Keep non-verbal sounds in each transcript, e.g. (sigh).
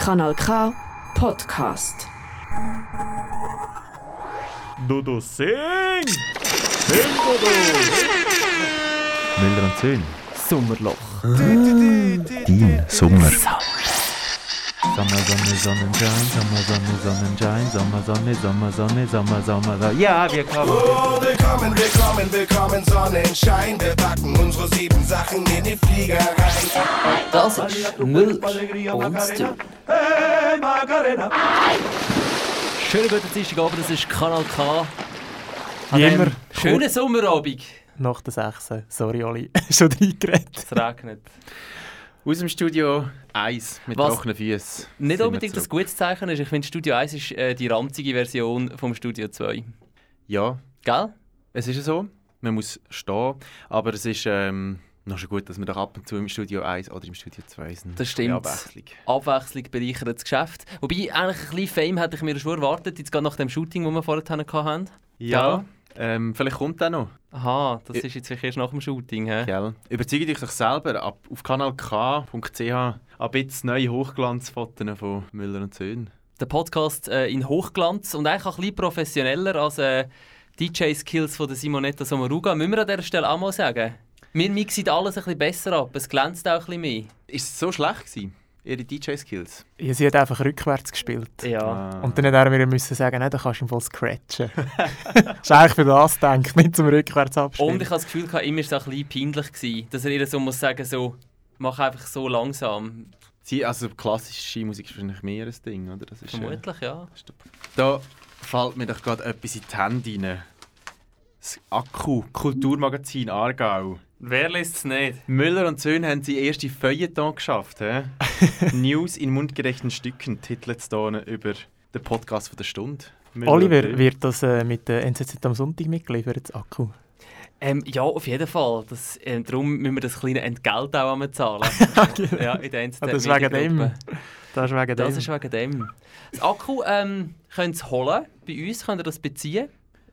Kanal K Podcast. Dodo, sing! Sing, Dodo! Und Söhn. Sommerloch. Dein Sommer. Sommer, Sonne, Sonnenschein, Sommer, Sonne, Sonnenschein, Sommer, Sonne, Sommer, Sonne, Sommer, Sommer, Sonne. Ja, wir kommen. Oh, willkommen, willkommen, willkommen, Sonnenschein. Wir packen unsere sieben Sachen in die Flieger rein. Das ist Müller und Söhn. Schönen guten Dienstagabend, das ist Kanal K. An immer. Schönen Sommerabend. Nach der 6. Sorry, Oli. (laughs) Schon reingeredet. Es regnet. Aus dem Studio 1 mit Was? trockenen Füßen. Nicht unbedingt zurück. gutes Zeichen ist. Ich finde, Studio 1 ist äh, die ranzige Version vom Studio 2. Ja, Gell? es ist ja so. Man muss stehen. Aber es ist ähm, noch schon gut, dass wir doch ab und zu im Studio 1 oder im Studio 2 sind. Das stimmt. Ein Abwechslung. Abwechslung bereichert das Geschäft. Wobei, eigentlich ein bisschen Fame hätte ich mir schon erwartet, jetzt gerade nach dem Shooting, das wir vorher hatten. Ja, ähm, vielleicht kommt der noch. Aha, das ist jetzt vielleicht erst nach dem Shooting. He? Gell? Überzeugt euch doch selber ab, auf kanalk.ch ab jetzt neue Hochglanzfotos von Müller und Söhn. Der Podcast äh, in Hochglanz und eigentlich auch ein bisschen professioneller als äh, DJ-Skills von der Simonetta Sommaruga. Müssen wir an dieser Stelle auch mal sagen. Wir mixen alles ein bisschen besser ab, es glänzt auch ein bisschen mehr. Ist es so schlecht gewesen, ihre DJ-Skills? Ja, sie hat einfach rückwärts gespielt. Ja. Ah. Und dann hat er mir müssen sagen, nein, dann kannst du im Fall scratchen. das (laughs) ist eigentlich für das gedacht, nicht zum rückwärts abspielen. Und ich habe das Gefühl, gehabt, immer auch ein bisschen peinlich, gewesen, dass er ihr so muss sagen so, mach einfach so langsam. Sie, also klassische Musik ist wahrscheinlich mehr ein Ding, oder? Das ist, äh, Vermutlich, ja. Da fällt mir doch gerade etwas in die Hände rein. Das Akku, Kulturmagazin Aargau. Wer liest es nicht? Müller und Söhn haben sie erste Feuilleton geschafft. He? (laughs) News in mundgerechten Stücken titelt es hier über den Podcast von der Stunde. Müller Oliver, wird das äh, mit der NZZ am Sonntag mitgeliefert, das Akku? Ähm, ja, auf jeden Fall. Das, ähm, darum müssen wir das kleine Entgelt auch einmal zahlen. (laughs) ja, in der NZZ Ah, das ist wegen dem. Das ist wegen Das dem. ist wegen dem. Das Akku ähm, könnt ihr holen. Bei uns könnt ihr das beziehen.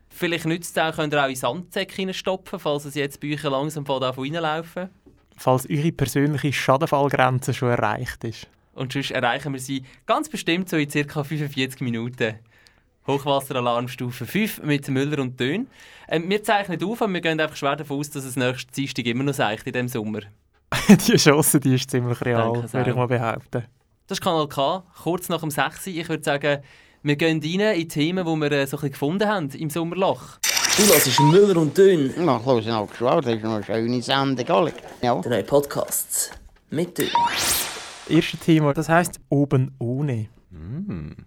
Vielleicht nützt es auch, könnt ihr auch in Sandsäcke reinstopfen, falls es jetzt euch langsam von da reinlaufen. Falls eure persönliche Schadenfallgrenze schon erreicht ist. Und sonst erreichen wir sie ganz bestimmt so in ca. 45 Minuten. Hochwasseralarmstufe 5 mit Müller und Dön. Ähm, wir zeichnen auf, aber wir gehen einfach schwer davon aus, dass es nächsten Dienstag immer noch seicht in diesem Sommer. (laughs) die Chance die ist ziemlich real, würde ich mal behaupten. Das ist Kanal K, kurz nach dem 6. Ich würde sagen, wir gehen rein in Themen, die wir äh, so ein bisschen gefunden haben im Sommerloch. Du hörst Müller und Dünn, Na, hören auch geschwört, das ist noch eine schöne Sendung, alle. Ja. der neue Podcast mit Dünn. Erste Thema, das heisst «Oben ohne».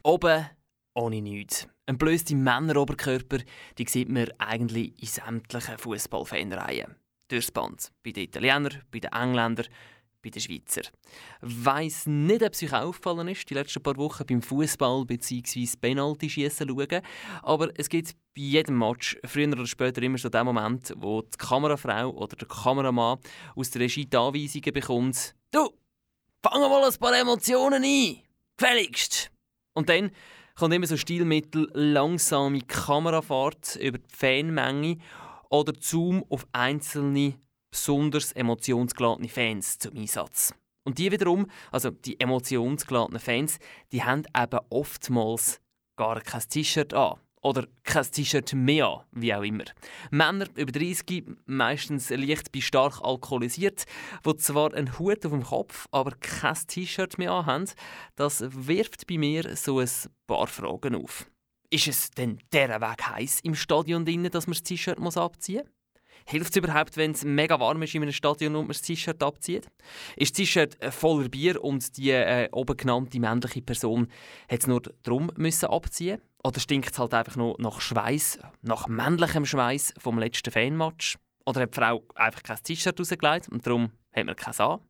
Oben ohne nichts. Ein blöster Männeroberkörper, die sieht man eigentlich in sämtlichen Fußballfanreihen. Durchs Band. Bei den Italienern, bei den Engländern, bei den Schweizer. Weiss nicht, ob es euch aufgefallen ist, die letzten paar Wochen beim Fußball bzw. Penalty-Schießen schauen. Aber es gibt bei jedem Match früher oder später immer so den Moment, wo die Kamerafrau oder der Kameramann aus der Regie die Anweisungen bekommt: Du, fang mal ein paar Emotionen ein! Gefälligst! Und dann kommt immer so Stilmittel langsame Kamerafahrt über die Fanmenge oder Zoom auf einzelne besonders emotionsgeladene Fans zum Einsatz. Und die wiederum, also die emotionsgeladenen Fans, die haben eben oftmals gar kein T-Shirt an. Oder kein T-Shirt mehr an, wie auch immer. Männer über 30, meistens leicht bis stark alkoholisiert, die zwar einen Hut auf dem Kopf, aber kein T-Shirt mehr anhaben, das wirft bei mir so ein paar Fragen auf. Ist es denn der Weg heiß im Stadion drinnen, dass man das T-Shirt abziehen muss? Hilft es überhaupt, wenn es mega warm ist in einem Stadion und man das T-Shirt abzieht? Ist das T-Shirt äh, voller Bier und die äh, oben genannte männliche Person hat es nur darum müssen abziehen? Oder stinkt es halt einfach nur nach Schweiß, nach männlichem Schweiß vom letzten Fanmatch? Oder hat die Frau einfach kein T-Shirt rausgelegt und darum hat man keins an?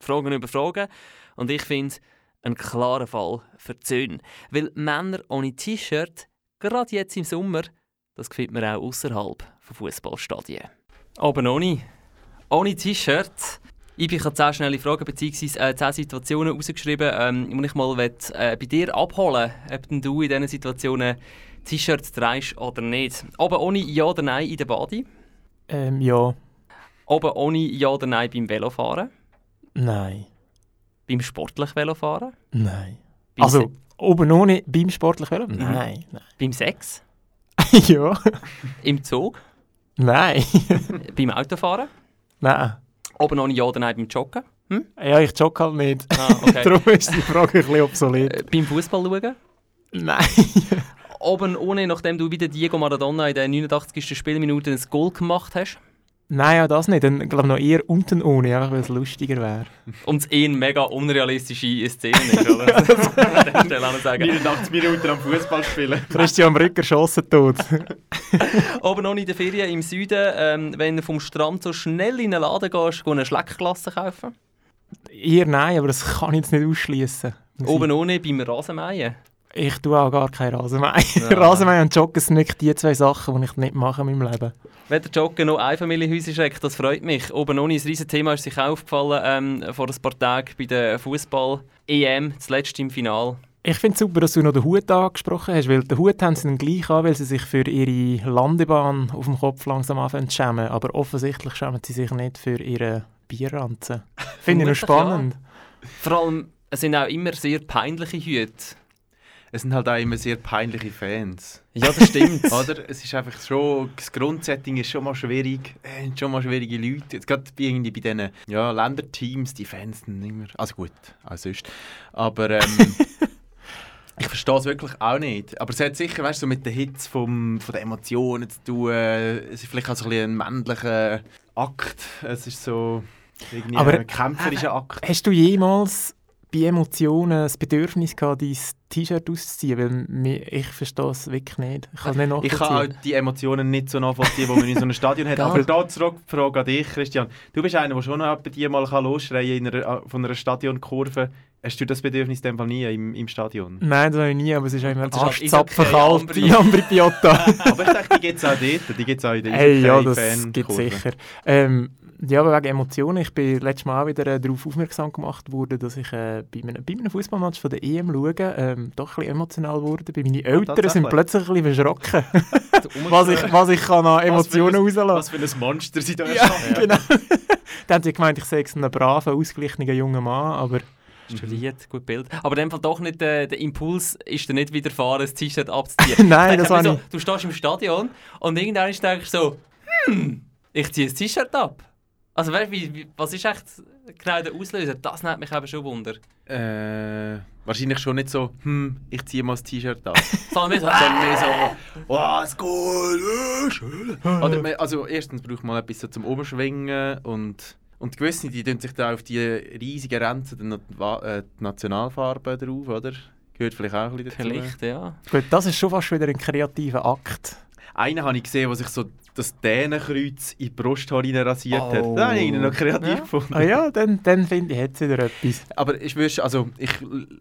Fragen über Fragen. Und ich finde, ein klarer Fall für die Söhne. Weil Männer ohne T-Shirt, gerade jetzt im Sommer, das gefällt mir auch außerhalb von Fußballstadien. Aber ohne. Ohne T-Shirt. Ich habe 10 schnelle Fragen bzw. Äh, 10 Situationen rausgeschrieben, ähm, die ich mal will, äh, bei dir abholen ob denn du in diesen Situationen T-Shirts trägst oder nicht. Aber ohne Ja oder Nein in der Body. Ähm, ja, Aber ohne Ja oder Nein beim Velofahren. nein. Beim sportlich Velofahren? Nein. Beim Also, Se oben ohne beim sportlichen Velo? Nein, beim Sex? (laughs) ja. Im Zug? Nein. (laughs) beim Autofahren? nein. Oben ohne Ja oder Nein beim Joggen? Ja, ich jogge halt nicht. Ah, okay. (laughs) Darum ist die Frage ein bisschen obsolet. äh, beim Fußball schauen? Nein. Oben ohne, nachdem du wieder Diego Maradona in der 89. Spielminute ein Goal gemacht hast? Nein, ja, das nicht. Dann glaube ich noch eher unten ohne, einfach weil es lustiger wäre. Und es eh eine mega unrealistische Szene ist, (laughs) oder? Man an der Stelle noch sagen. 89 Minuten am Fußball spielen. (laughs) Christian Brücker schossen tot. (laughs) Oben ohne in der Ferien im Süden, ähm, wenn du vom Strand so schnell in einen Laden gehst, geh eine Schleckklasse kaufen. Eher nein, aber das kann ich jetzt nicht ausschließen. Oben ohne beim Rasenmähen. Ich tue auch gar kein Rasenmähen. Ja. (laughs) Rasenmähen und Joggen sind nicht die zwei Sachen, die ich nicht mache in meinem Leben. Weder Joggen noch Einfamilienhäuser schreckt, das freut mich. Oben ohne, ein riesen Thema ist sich auch aufgefallen ähm, vor ein paar Tagen bei der Fußball-EM, zuletzt im Finale. Ich finde es super, dass du noch den Hut angesprochen hast, weil den Hut haben sie dann gleich an, weil sie sich für ihre Landebahn auf dem Kopf langsam anfangen zu schämen. Aber offensichtlich schämen sie sich nicht für ihre Bierranzen. (laughs) Finde ich noch spannend. Vor allem, es sind auch immer sehr peinliche Hüte. Es sind halt auch immer sehr peinliche Fans. Ja, das stimmt. (laughs) Oder? Es ist einfach schon, das Grundsetting ist schon mal schwierig. Es sind schon mal schwierige Leute. Jetzt gerade bei, irgendwie bei diesen ja, Länderteams, die Fans sind immer... Also gut, auch sonst. Aber ähm, (laughs) ich verstehe es wirklich auch nicht. Aber es hat sicher, weißt du, so mit den Hits vom, von den Emotionen zu tun. Es ist vielleicht auch so ein, bisschen ein männlicher Akt. Es ist so irgendwie Aber- ein kämpferischer Akt. Hast du jemals bei Emotionen das Bedürfnis gehabt, dein T-Shirt auszuziehen? Weil ich verstehe es wirklich nicht. Ich kann es nicht Ich kann auch die Emotionen nicht so nachvollziehen, die man in so einem Stadion hat. (laughs) Aber da zurück die Frage an dich, Christian. Du bist einer, der schon noch bei dir mal kann losschreien in einer, von einer Stadionkurve. Hast du das Bedürfnis in dem Fall nie im, im Stadion? Nein, das habe ich nie, aber es ist Das ist halt Ambri Piotta. (laughs) Aber ich denke, die gibt es auch dort. Die gibt es auch in der hey, ja, das gibt Kurve. sicher. Ähm, ja, aber wegen Emotionen. Ich bin letztes Mal auch wieder äh, darauf aufmerksam gemacht worden, dass ich äh, bei einem, bei einem Fußballmatch von der EM schaue, ähm, doch ein bisschen emotional wurde. Bei meine Eltern sind plötzlich ein bisschen erschrocken, (laughs) was ich, was ich kann an Emotionen rauslassen Was für ein Monster sie da Ja, erschaffen. (laughs) genau. Dann haben sie gemeint, ich sei ein braver, ausgeglichener junger Mann, aber Studiert, gut Bild. Aber in dem Fall doch nicht, äh, der Impuls ist dir nicht widerfahren, das T-Shirt abzuziehen. (laughs) Nein, das mir so, Du stehst im Stadion und irgendwann denkst du so, hm, ich ziehe das T-Shirt ab. Also weißt, wie, wie, was ist echt genau der Auslöser? Das nimmt mich eben schon Wunder. Äh, wahrscheinlich schon nicht so, hm, ich ziehe mal das T-Shirt ab. (laughs) Sondern mehr so, Sondern mehr so, oh, das Goal, äh, schön. Oder, also erstens braucht man etwas so zum Oberschwingen und, und gewisse, die tun sich da auf die riesigen Ränze die, äh, die Nationalfarben drauf, oder? Gehört vielleicht auch ein bisschen dazu. vielleicht, ja. gut, das ist schon fast wieder ein kreativer Akt. Einen habe ich gesehen, der sich so das Dänenkreuz in die Brusthaar rein rasiert hat. Oh. Das habe ich noch kreativ Ja. gefunden. Ah ja, dann, dann finde ich, hat es wieder etwas. Aber ich, würd, also, ich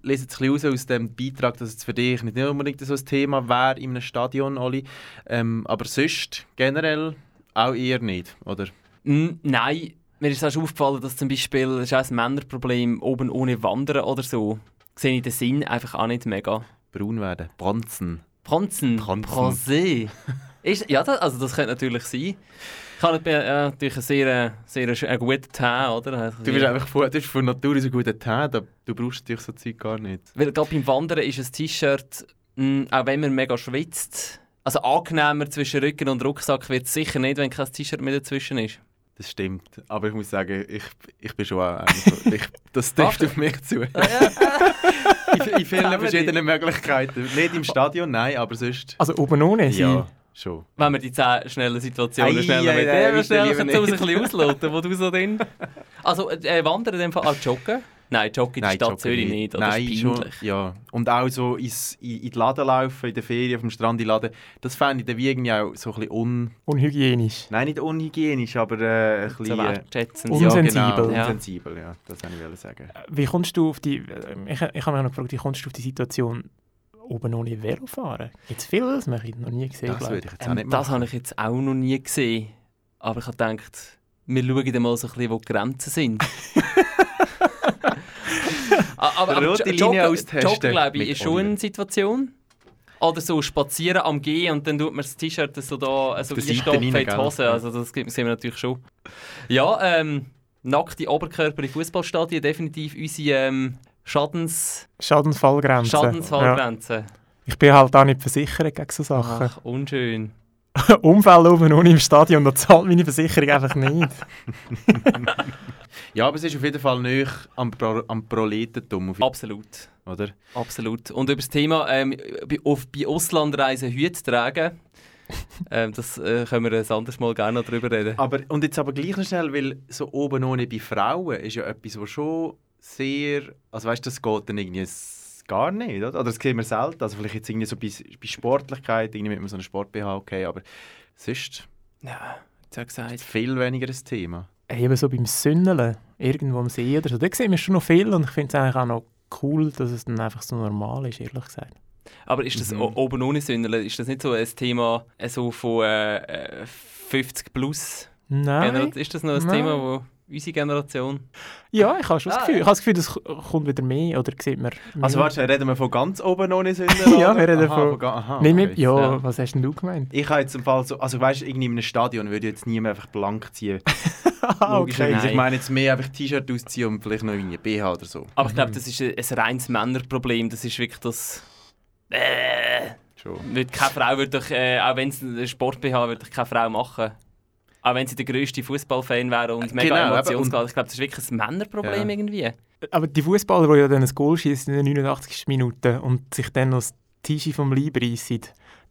lese jetzt ein bisschen raus aus dem Beitrag, dass es für dich nicht unbedingt so ein Thema wäre in einem Stadion, Oli. Ähm, aber sonst generell auch eher nicht, oder? Mm, nein, mir ist auch schon aufgefallen, dass zum Beispiel, das ist auch ein Männerproblem, oben ohne Wandern oder so, sehe ich den Sinn einfach auch nicht mega. Braun werden, Bronzen. Bronzen, Bronzen. Bronzé. (laughs) Ist, ja, das, also das könnte natürlich sein. Ich habe natürlich, ja, natürlich einen sehr, sehr einen guten Tee, oder? Also, Du bist einfach von, du bist von Natur aus ein guter Tee, da- du brauchst natürlich so Zeug gar nicht. Weil gerade beim Wandern ist ein T-Shirt, mm, auch wenn man mega schwitzt, also angenehmer zwischen Rücken und Rucksack wird es sicher nicht, wenn kein T-Shirt mehr dazwischen ist. Das stimmt. Aber ich muss sagen, ich, ich bin schon auch (laughs) ich, Das trifft auf mich zu. (laughs) in, in vielen verschiedenen Möglichkeiten. Nicht im Stadion, nein, aber sonst. Also oben ohne. Ja, schon. Wenn wir die 10 schnellen Situationen Ei, schneller ei, mit ei, dem du uns ein bisschen ausloten, wo du so drin... (laughs) Also äh, wandern in dem Fall auch joggen? Nein, joggen in die Stadt Zürich nicht, oder? Nein, das ist schon, ja. Und auch so ins, in, in die Laden laufen, in der Ferien, auf dem Strand in den Laden, das fände ich dann wie irgendwie auch so ein bisschen un... Unhygienisch. Nein, nicht unhygienisch, aber äh, ein bisschen... So äh, wertschätzend. Ja, Unsensibel. Genau, Ja. unsensibel, ja. Das wollte ich sagen. Wie kommst du auf die... äh, Ich, ich habe mich noch gefragt, wie kommst du auf die Situation oben ohne Velo fahren? Gibt es viel, das habe ich noch nie gesehen. Das würde ich jetzt auch Ähm, nicht das habe ich jetzt auch noch nie gesehen. Aber ich habe gedacht, wir schauen dann mal so ein bisschen, wo die Grenzen sind. (laughs) Ah, aber, aber Rote Linie Joggen, austesten Joggen glaube ich, ist schon eine Situation. Oder so spazieren am Gehen und dann tut man das T-Shirt so da so der Seite einstopfen in die? Hose. Also das gibt- sehen wir natürlich schon. Ja, ähm, nackte Oberkörper in Fußballstadien definitiv unsere ähm, Schadens Schadensfallgrenze. Schadensfallgrenze. Ja. Ich bin halt auch nicht versichert gegen so Sachen. Ach, unschön. (laughs) Unfälle und ohne im Stadion, da zahlt meine Versicherung einfach nicht. (laughs) Ja, aber es ist auf jeden Fall nicht am, Pro am Proletentum, Absolut. oder? Absolut. Und über das Thema ähm, bei, auf, bei Auslandreisen Hüte tragen, (laughs) ähm, das äh, können wir ein anderes Mal gerne noch drüber reden. Aber, und jetzt aber gleich noch schnell, weil so oben ohne bei Frauen ist ja etwas, was schon sehr, also weißt du, das geht dann irgendwie gar nicht, oder? Oder das sehen wir selten, also vielleicht jetzt irgendwie so bei, bei Sportlichkeit, irgendwie mit einem so einem Sport-BH, okay, aber sonst Ja, jetzt habe gesagt. viel weniger ein Thema. Eben so beim Sünneln, irgendwo am See oder so, da sehen wir schon noch viel und ich finde es eigentlich auch noch cool, dass es dann einfach so normal ist, ehrlich gesagt. Aber ist das Mhm. oben ohne Sünderle, ist das nicht so ein Thema äh, so von äh, äh, 50 plus? Nein. Generation? Ist das noch ein Nein. Thema, wo unsere Generation... Ja, ich habe schon Ah, das Gefühl. ja. Ich habe das Gefühl, das kommt wieder mehr oder sieht man mehr. Also warte, reden wir von ganz oben ohne (laughs) Sünden? Ja, wir reden aha, von- ga- aha, okay. mit, ja, Ja. was hast denn du gemeint? Ich habe jetzt im Fall so, also weißt du, irgendwie in einem Stadion würde ich jetzt niemand einfach blank ziehen. (laughs) Ah, Logischerweise. Nein. Ich meine jetzt mehr einfach T-Shirt ausziehen und vielleicht noch irgendwie BH oder so. Aber ich glaube, das ist ein, ein reines Männerproblem. Das ist wirklich das... Äh, Schon. wird keine Frau würde doch, äh, auch wenn es ein Sport BH würde keine Frau machen. Auch wenn sie der grösste Fußballfan wäre und mega Genau, emotionsgeil. Ich glaube, das ist wirklich ein Männerproblem Ja. irgendwie. Aber die Fußballer, die ja dann ein Goal schießen in der 89. Minute und sich dann noch das Tischi vom Leib reissen,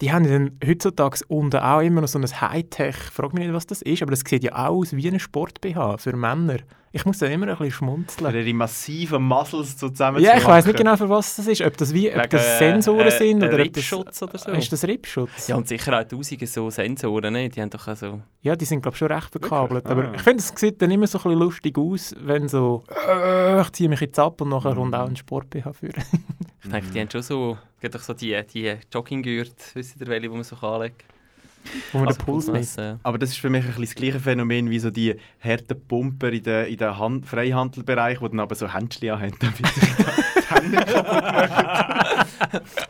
die haben dann heutzutage unten auch immer noch so ein Hightech, frag mich nicht, was das ist, aber das sieht ja auch aus wie ein Sport-BH für Männer. Ich muss da immer ein bisschen Für schmunzeln. ihre massiven Muscles zusammen Ja, ich weiß nicht genau, für was das ist. Ob das, wie, ob Wegen, das Sensoren äh, sind äh, oder ob das, Rippschutz oder so. Ist das Rippschutz? Ja, und sicher auch tausende so Sensoren, ne? die haben doch auch so... Ja, die sind glaube ich schon recht verkabelt. Aber Ah. ich finde, es sieht dann immer so ein bisschen lustig aus, wenn so äh, ich ziehe mich jetzt ab und nachher kommt auch ein Sport-BH führen. Ich denke, die haben schon so... Es gibt doch so die, die Jogginggürtel, wisst ihr welche, die man so anlegt? Wo man Also den Puls misst. messen. Aber das ist für mich ein das gleiche Phänomen wie so die harten Pumper in den in der Hand Freihandelbereich, die dann aber so Händchen haben, (laughs) damit sie die Hände (laughs)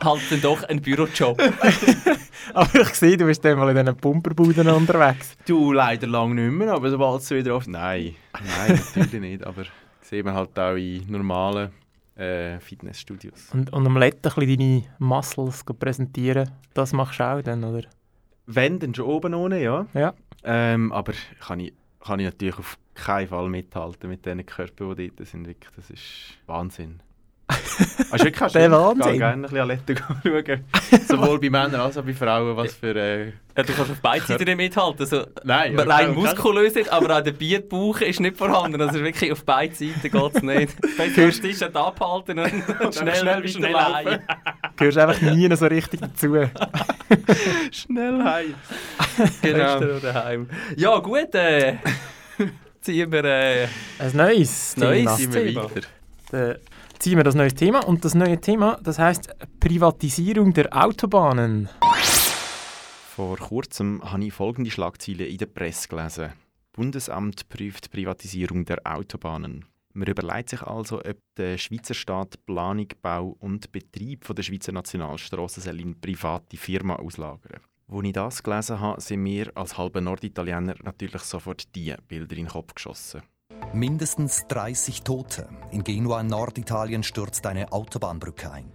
Halt dann doch ein Bürojob. (laughs) Aber ich sehe, du bist dann mal in diesen Pumperbuden unterwegs. Du leider lang nicht mehr, aber sobald es wieder oft. Nein, nein, natürlich nicht. Aber sieht man halt auch in normalen äh, Fitnessstudios. Und, und am Letten ein bisschen deine Muscles präsentieren, das machst du auch dann, oder? Wenn, dann schon oben ohne, ja. Ja. Ähm, aber kann ich, kann ich natürlich auf keinen Fall mithalten mit diesen Körpern, die dort sind. Wirklich, das ist Wahnsinn. (laughs) Also du Der ich Wahnsinn. gehe gerne ein bisschen Athleten (laughs) schauen. Sowohl bei Männern als auch bei Frauen, was für... Äh, Ja, du kannst auf beiden Seiten nicht mithalten. Also, Nein, rein ja, muskulös nicht, aber auch der Bierbauch ist nicht vorhanden. Also wirklich auf beiden Seiten geht es nicht. Besser das T-Shirt abhalten und, (laughs) und schnell, schnell schnell, weiterlaufen. heim. Gehörst einfach nie so richtig dazu. Schnell heim. Genau. oder heim. Ja gut, äh, ziehen wir äh, Ein neues Neues Thema. Ziehen wir weiter. Dann ziehen wir das neue Thema. Und das neue Thema, das heißt Privatisierung der Autobahnen. Vor kurzem habe ich folgende Schlagzeile in der Presse gelesen. Bundesamt prüft Privatisierung der Autobahnen. Man überlegt sich also, ob der Schweizer Staat Planung, Bau und Betrieb von der Schweizer Nationalstraße in private Firma auslagern. Als ich das gelesen habe, sind mir als halber Norditaliener natürlich sofort die Bilder in den Kopf geschossen. Mindestens 30 Tote. In Genua in Norditalien stürzt eine Autobahnbrücke ein.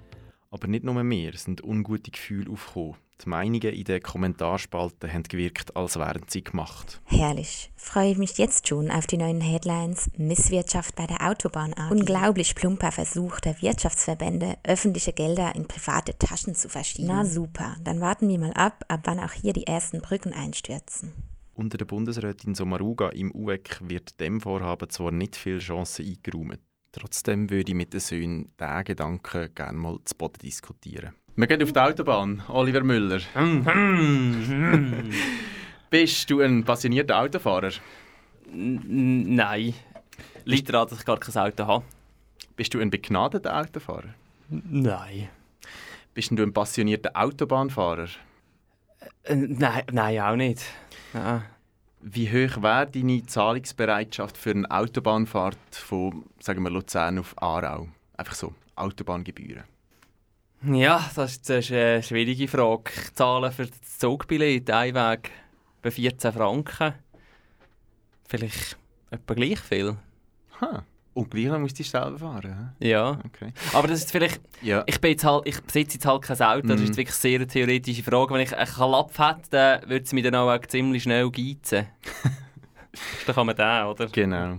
Aber nicht nur mir sind ungute Gefühle aufgekommen. Die Meinungen in den Kommentarspalten haben gewirkt, als wären sie gemacht. Herrlich. Freue ich mich jetzt schon auf die neuen Headlines Misswirtschaft bei der Autobahn AG. Unglaublich plumper Versuch der Wirtschaftsverbände, öffentliche Gelder in private Taschen zu verschieben. Na super, dann warten wir mal ab, ab wann auch hier die ersten Brücken einstürzen. Unter der Bundesrätin Sommaruga im UEC wird dem Vorhaben zwar nicht viel Chancen eingeräumt. Trotzdem würde ich mit den Söhnen diesen Gedanken gerne mal zu Boden diskutieren. Wir gehen auf die Autobahn. Oliver Müller. (laughs) Bist du ein passionierter Autofahrer? n- Nein. Liegt daran, dass ich gar kein Auto habe? Bist du ein begnadeter Autofahrer? Nein. Bist du ein passionierter Autobahnfahrer? Äh, nein, nein, auch nicht. Nein. Wie hoch wäre deine Zahlungsbereitschaft für eine Autobahnfahrt von, sagen wir, Luzern auf Aarau? Einfach so, Autobahngebühren. Ja, das ist, das ist eine schwierige Frage. Zahlen für das Zugbillett, Einweg bei 14 Franken. Vielleicht etwa gleich viel. Ha. Und gleich musst du selber fahren. Ja. Okay. Aber das ist vielleicht... Ja. Ich, bin jetzt halt, ich besitze jetzt halt kein Auto, das Mhm. ist wirklich sehr eine theoretische Frage. Wenn ich einen Klapp hätte, dann würde es mich dann auch ziemlich schnell geizen. dann kann man den, oder? Genau.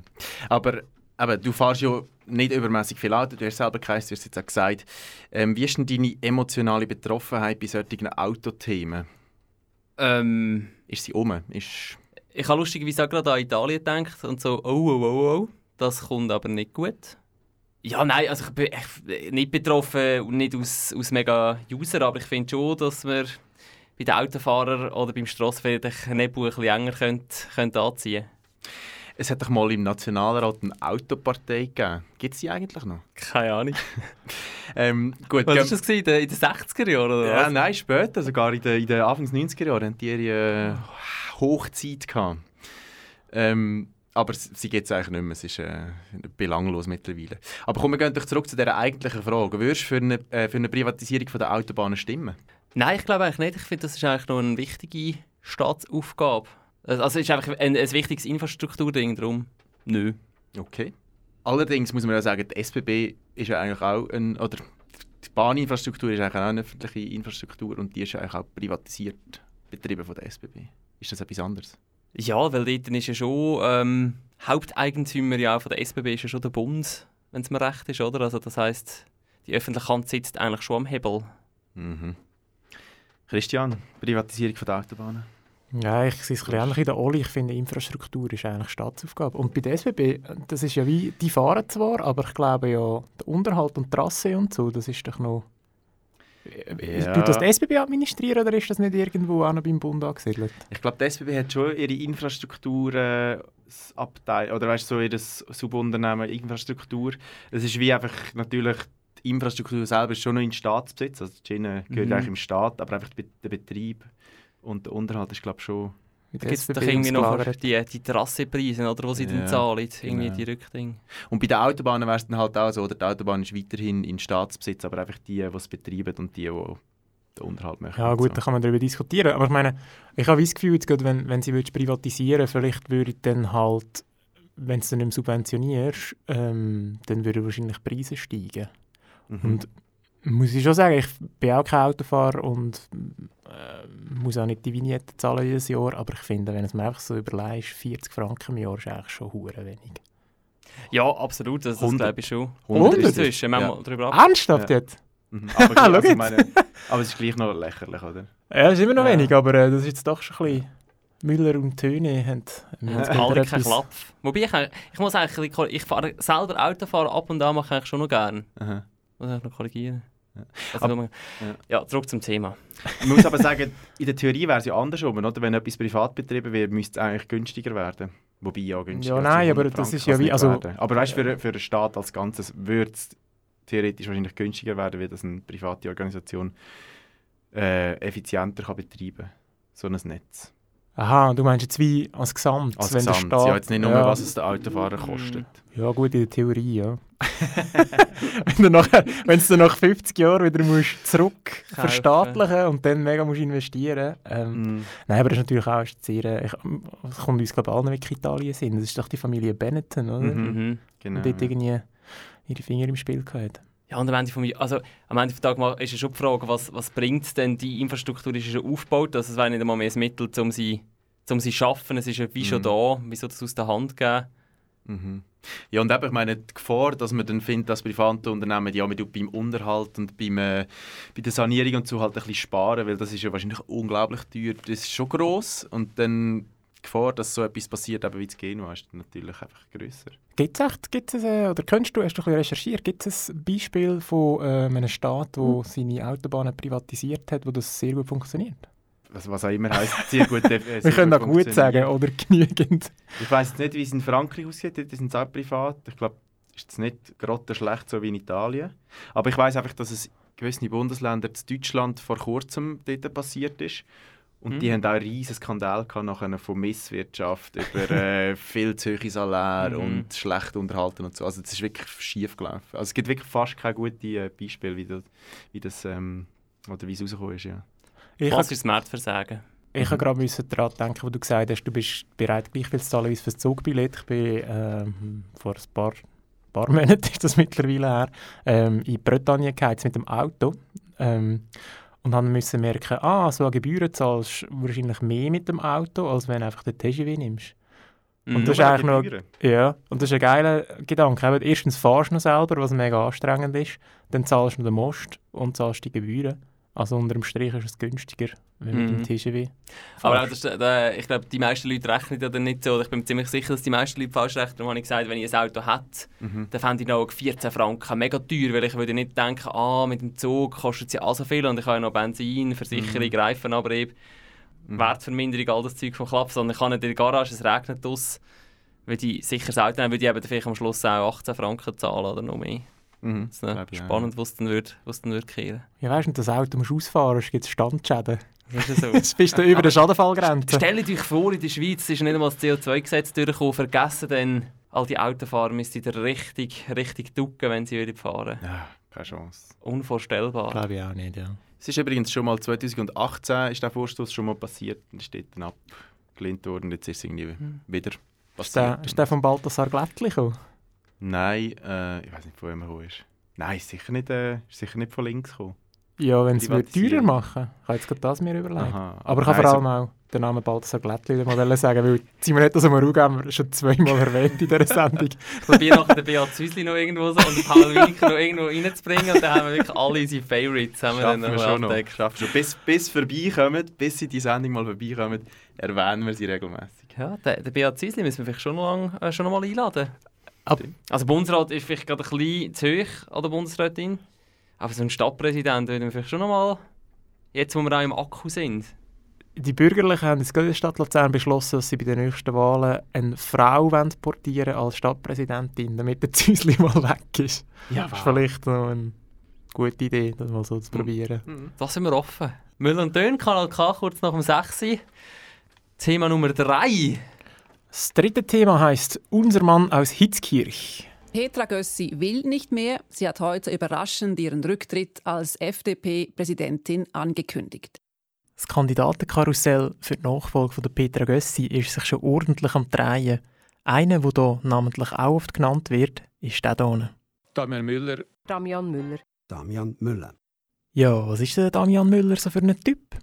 Aber aber du fährst ja nicht übermäßig viel Auto, du hast selber geheißen, du hast jetzt auch gesagt. Ähm, wie ist denn deine emotionale Betroffenheit bei solchen Autothemen? Ähm, Ist sie um? Ist... ich habe lustigerweise auch gerade an Italien gedacht und so, oh, oh, oh, oh, das kommt aber nicht gut. Ja, nein, also ich bin nicht betroffen und nicht aus, aus mega User, aber ich finde schon, dass wir bei den Autofahrern oder beim Strassenverkehr den Knebel ein bisschen enger könnt, könnt anziehen Es hat doch mal im Nationalrat eine Autopartei gegeben. Gibt es die eigentlich noch? Keine Ahnung. (laughs) Ähm, gut, Was war das? gewesen? In den in den 60er Jahren oder Ja, was? nein, später, sogar in den, in den Anfangs 90er Jahren, hatten die ihre äh, Hochzeit. Gehabt. Ähm, aber sie gibt es eigentlich nicht mehr, es ist äh, belanglos mittlerweile. Aber kommen wir gehen doch zurück zu dieser eigentlichen Frage. Würdest du für eine, äh, für eine Privatisierung von der Autobahnen stimmen? Nein, ich glaube eigentlich nicht. Ich finde, das ist eigentlich noch eine wichtige Staatsaufgabe. Also es ist einfach ein, ein wichtiges Infrastrukturding, darum nö. Okay. Allerdings muss man ja sagen, die SBB ist ja eigentlich auch ein, oder die Bahninfrastruktur ist eigentlich auch eine öffentliche Infrastruktur und die ist ja eigentlich auch privatisiert betrieben von der SBB. Ist das etwas anderes? Ja, weil dort ist ja schon ähm, Haupteigentümer ja auch von der SBB ist ja schon der Bund, wenn es mir recht ist, oder? Also das heißt, die öffentliche Hand sitzt eigentlich schon am Hebel. Mhm. Christian, Privatisierung von der Autobahnen? Ja, ich sehe es ein bisschen ähnlich in der Oli. Ich finde, Infrastruktur ist eigentlich Staatsaufgabe. Und bei der SBB, das ist ja wie, die fahren zwar, aber ich glaube ja, der Unterhalt und Trasse und so, das ist doch noch... Ja. Tut das die SBB administrieren oder ist das nicht irgendwo auch noch beim Bund angesiedelt? Ich glaube, die SBB hat schon ihre Infrastruktur äh, Abteil oder weißt du, so ihr Subunternehmen Infrastruktur. Es ist wie einfach natürlich die Infrastruktur selber ist schon noch in Staatsbesitz, also die Schiene gehört Mhm. eigentlich im Staat, aber einfach der Be- der Betrieb und der Unterhalt ist glaube ich schon Da gibt es doch irgendwie noch die, die Terrassepreise, oder, wo sie Ja, dann zahlen, irgendwie genau. die Rückding. Und bei den Autobahnen wäre es dann halt auch so, oder die Autobahn ist weiterhin in Staatsbesitz, aber einfach die, die es betreiben und die, die den Unterhalt machen. Ja gut, so. da kann man darüber diskutieren. Aber ich meine, ich habe das Gefühl, jetzt gerade, wenn, wenn sie würdest privatisieren vielleicht würde dann halt, wenn du dann nicht mehr subventionierst, ähm, dann würden wahrscheinlich die Preise steigen. Mhm. Und muss ich schon sagen, ich bin auch kein Autofahrer und äh, muss auch nicht die Vignette zahlen jedes Jahr, aber ich finde, wenn es mir einfach so überlegst, 40 Franken im Jahr ist eigentlich schon hure wenig. Ja, absolut, das, das 100. glaube ich schon. 100 ist es. Inzwischen, wenn Ja. wir darüber ab. Ernsthaft Ja. jetzt? Mhm. Aber, (laughs) Schau also, meine, aber es ist gleich noch lächerlich, oder? Ja, das ist immer noch Ja. wenig, aber äh, das ist jetzt doch schon ein bisschen... Müller und Töne haben, Alle kein etwas- Klapp. Wobei ich, eigentlich- ich muss eigentlich, ich fahre selber Auto fahren, ab und an mache ich schon noch gerne. Aha. Muss ich noch korrigieren. Ja. Also, Aber- ja, zurück zum Thema. Man muss aber sagen, in der Theorie wäre es ja andersrum, oder? Wenn etwas privat betrieben wird, müsste es eigentlich günstiger werden. Wobei ja günstiger. Ja, nein, 100 aber das Franken ist ja wie- also- werden. Aber weißt du, für, für den Staat als Ganzes würde es theoretisch wahrscheinlich günstiger werden, weil das eine private Organisation äh, effizienter kann betreiben kann. So ein Netz. Aha, du meinst jetzt wie als Gesamt, Als wenn Gesamt. Staat... Ja, jetzt nicht nur, ja. was es der Autofahrer kostet. Ja, gut, in der Theorie, ja. (laughs) wenn du nachher, wenn du dann nach 50 Jahren wieder musst zurück Kaufen. verstaatlichen und dann mega musst investieren ähm, Mhm. Nein, aber das ist natürlich auch sehr... äh, Ich, das kommt uns, glaube ich, allen mit Italien Sinn. Das ist doch die Familie Benetton, oder? Mhm. Mhm. Genau. Die dort irgendwie ihre Finger im Spiel gehabt. Ja, und am Ende vom, also, am Ende vom Tag ist ja schon die Frage, was, was bringt denn die Infrastruktur, ist ja schon aufgebaut, also es wäre nicht einmal mehr ein Mittel, um sie, um sie zu schaffen, es ist ja wie schon Mhm. da, wieso das aus der Hand geben? Mhm. Ja, und eben, ich meine, die Gefahr, dass man dann findet, dass private Unternehmen, ja, man tut beim Unterhalt und beim, äh, bei der Sanierung und so halt ein bisschen sparen, weil das ist ja wahrscheinlich unglaublich teuer. Das ist schon gross und dann die Gefahr, dass so etwas passiert, eben wie zu Genua, ist natürlich einfach grösser. Gibt es echt, gibt's es, äh, oder kennst du, hast du ein bisschen recherchiert, gibt es ein Beispiel von äh, einem Staat, der Hm. seine Autobahnen privatisiert hat, wo das sehr gut funktioniert? Was, was auch immer heisst, sehr gut. Äh, (laughs) sehr Wir können auch gut sagen, oder genügend. Ich weiß nicht, wie es in Frankreich aussieht, dort sind es auch privat. Ich glaube, ist es nicht gerade schlecht so wie in Italien. Aber ich weiß einfach, dass es in gewissen Bundesländern in Deutschland vor kurzem dort passiert ist. Und Mhm. die haben auch einen riesen Skandal gehabt, nachher von Misswirtschaft über äh, (laughs) viel zu hohe Salär Mhm. und schlecht unterhalten und so. Also das ist wirklich schief gelaufen. Also es gibt wirklich fast keine guten äh, Beispiele, wie das, wie das ähm, oder wie es rausgekommen ist. Ja. Ich Was ist das Marktversagen? Ich habe gerade müssen daran denken, wo du gesagt hast, du bist bereit, gleich viel zu zahlen wie für das Zugbillett. Ich bin ähm, vor ein paar, paar Monaten, (laughs) ist das mittlerweile her, ähm, in Bretagne geheizt mit dem Auto. Ähm, und haben müssen merken, ah, so eine Gebühren zahlst du wahrscheinlich mehr mit dem Auto, als wenn du einfach den TGV nimmst. Und Mhm. das ist eigentlich noch, ja, und das ist ein geiler Gedanke. Eben, erstens fahrst du noch selber, was mega anstrengend ist. Dann zahlst du noch den Most und zahlst die Gebühren. Also unter dem Strich ist es günstiger, wenn Mhm. mit dem TGV Aber auch das, äh, ich glaube, die meisten Leute rechnen ja dann nicht so. Oder Ich bin mir ziemlich sicher, dass die meisten Leute falsch rechnen. Darum habe ich gesagt, wenn ich ein Auto hätte, Mhm. dann fände ich noch 14 Franken mega teuer, weil ich würde nicht denken, ah, mit dem Zug kostet es ja auch so viel und ich habe ja noch Benzin, Versicherung, Mhm. Reifenabrieb, Wertverminderung, all das Zeug vom Klapp, sondern ich kann nicht in der Garage, es regnet aus, würde ich sicher das Auto nehmen, würde ich eben vielleicht am Schluss auch 18 Franken zahlen oder noch mehr. Mhm. Das ist Glaub ich auch, spannend, was dann würde, was dann würde kehren. Ja, weißt du, das Auto musst du ausfahren, gibt es Standschäden. Ist so. (laughs) Jetzt bist du über der Schadenfallgrenze. Stellt euch vor, in der Schweiz ist nicht einmal das CO2-Gesetz durchgekommen. Vergessen dann, all die Autofahrer müssten da richtig, richtig ducken, wenn sie würden fahren. Ja, keine Chance. Unvorstellbar. Glaube ich auch nicht, ja. Es ist übrigens schon mal 2018 ist der Vorstoß schon mal passiert und ist dort dann abgelehnt worden. Jetzt ist es irgendwie wieder Ist der, passiert. ist der von Balthasar Glättli gekommen? Nein, äh, ich weiß nicht, von wem er ist. Nein, ist sicher nicht, äh, ist sicher nicht von links gekommen. Ja, wenn es teurer Privatisierung. machen Ich habe jetzt gerade das mir überlegt. Aha. Aber ich kann Nein, vor so- allem auch den Namen Balthasar Glättli wieder mal sagen, weil Simonetta Sommaruga haben wir schon zweimal erwähnt in dieser Sendung. (laughs) Probier nachher den Beat Züsli noch irgendwo so und den Paul Wiener noch irgendwo reinzubringen und dann haben wir wirklich alle unsere Favorites haben wir dann Schaffen wir noch schon noch. Schaffen schon. Bis, bis vorbeikommen, bis sie die Sendung mal vorbeikommen, erwähnen wir sie regelmäßig. Ja, den, den Beat Züsli müssen wir vielleicht schon noch, lang, äh, schon noch mal einladen. Ab- Also Bundesrat ist vielleicht gerade ein bisschen zu hoch an der Bundesrätin. Aber so ein Stadtpräsident würden wir vielleicht schon noch mal, jetzt wo wir auch im Akku sind. Die Bürgerlichen haben in der Stadt Luzern beschlossen, dass sie bei den nächsten Wahlen eine Frau portieren als Stadtpräsidentin, damit der Züsli (laughs) mal weg ist. Ja, das ist vielleicht noch eine gute Idee, das mal so zu probieren. Da sind wir offen. Müller und Dön, Kanal K, kurz nach dem 6. Thema Nummer 3. Das dritte Thema heißt Unser Mann aus Hitzkirch. Petra Gössi will nicht mehr. Sie hat heute überraschend ihren Rücktritt als FDP-Präsidentin angekündigt. Das Kandidatenkarussell für die Nachfolge von der Petra Gössi ist sich schon ordentlich am Drehen. Einer, der hier namentlich auch oft genannt wird, ist der hier. Damian Müller. Damian Müller. Damian Müller. Ja, was ist der Damian Müller so für ein Typ?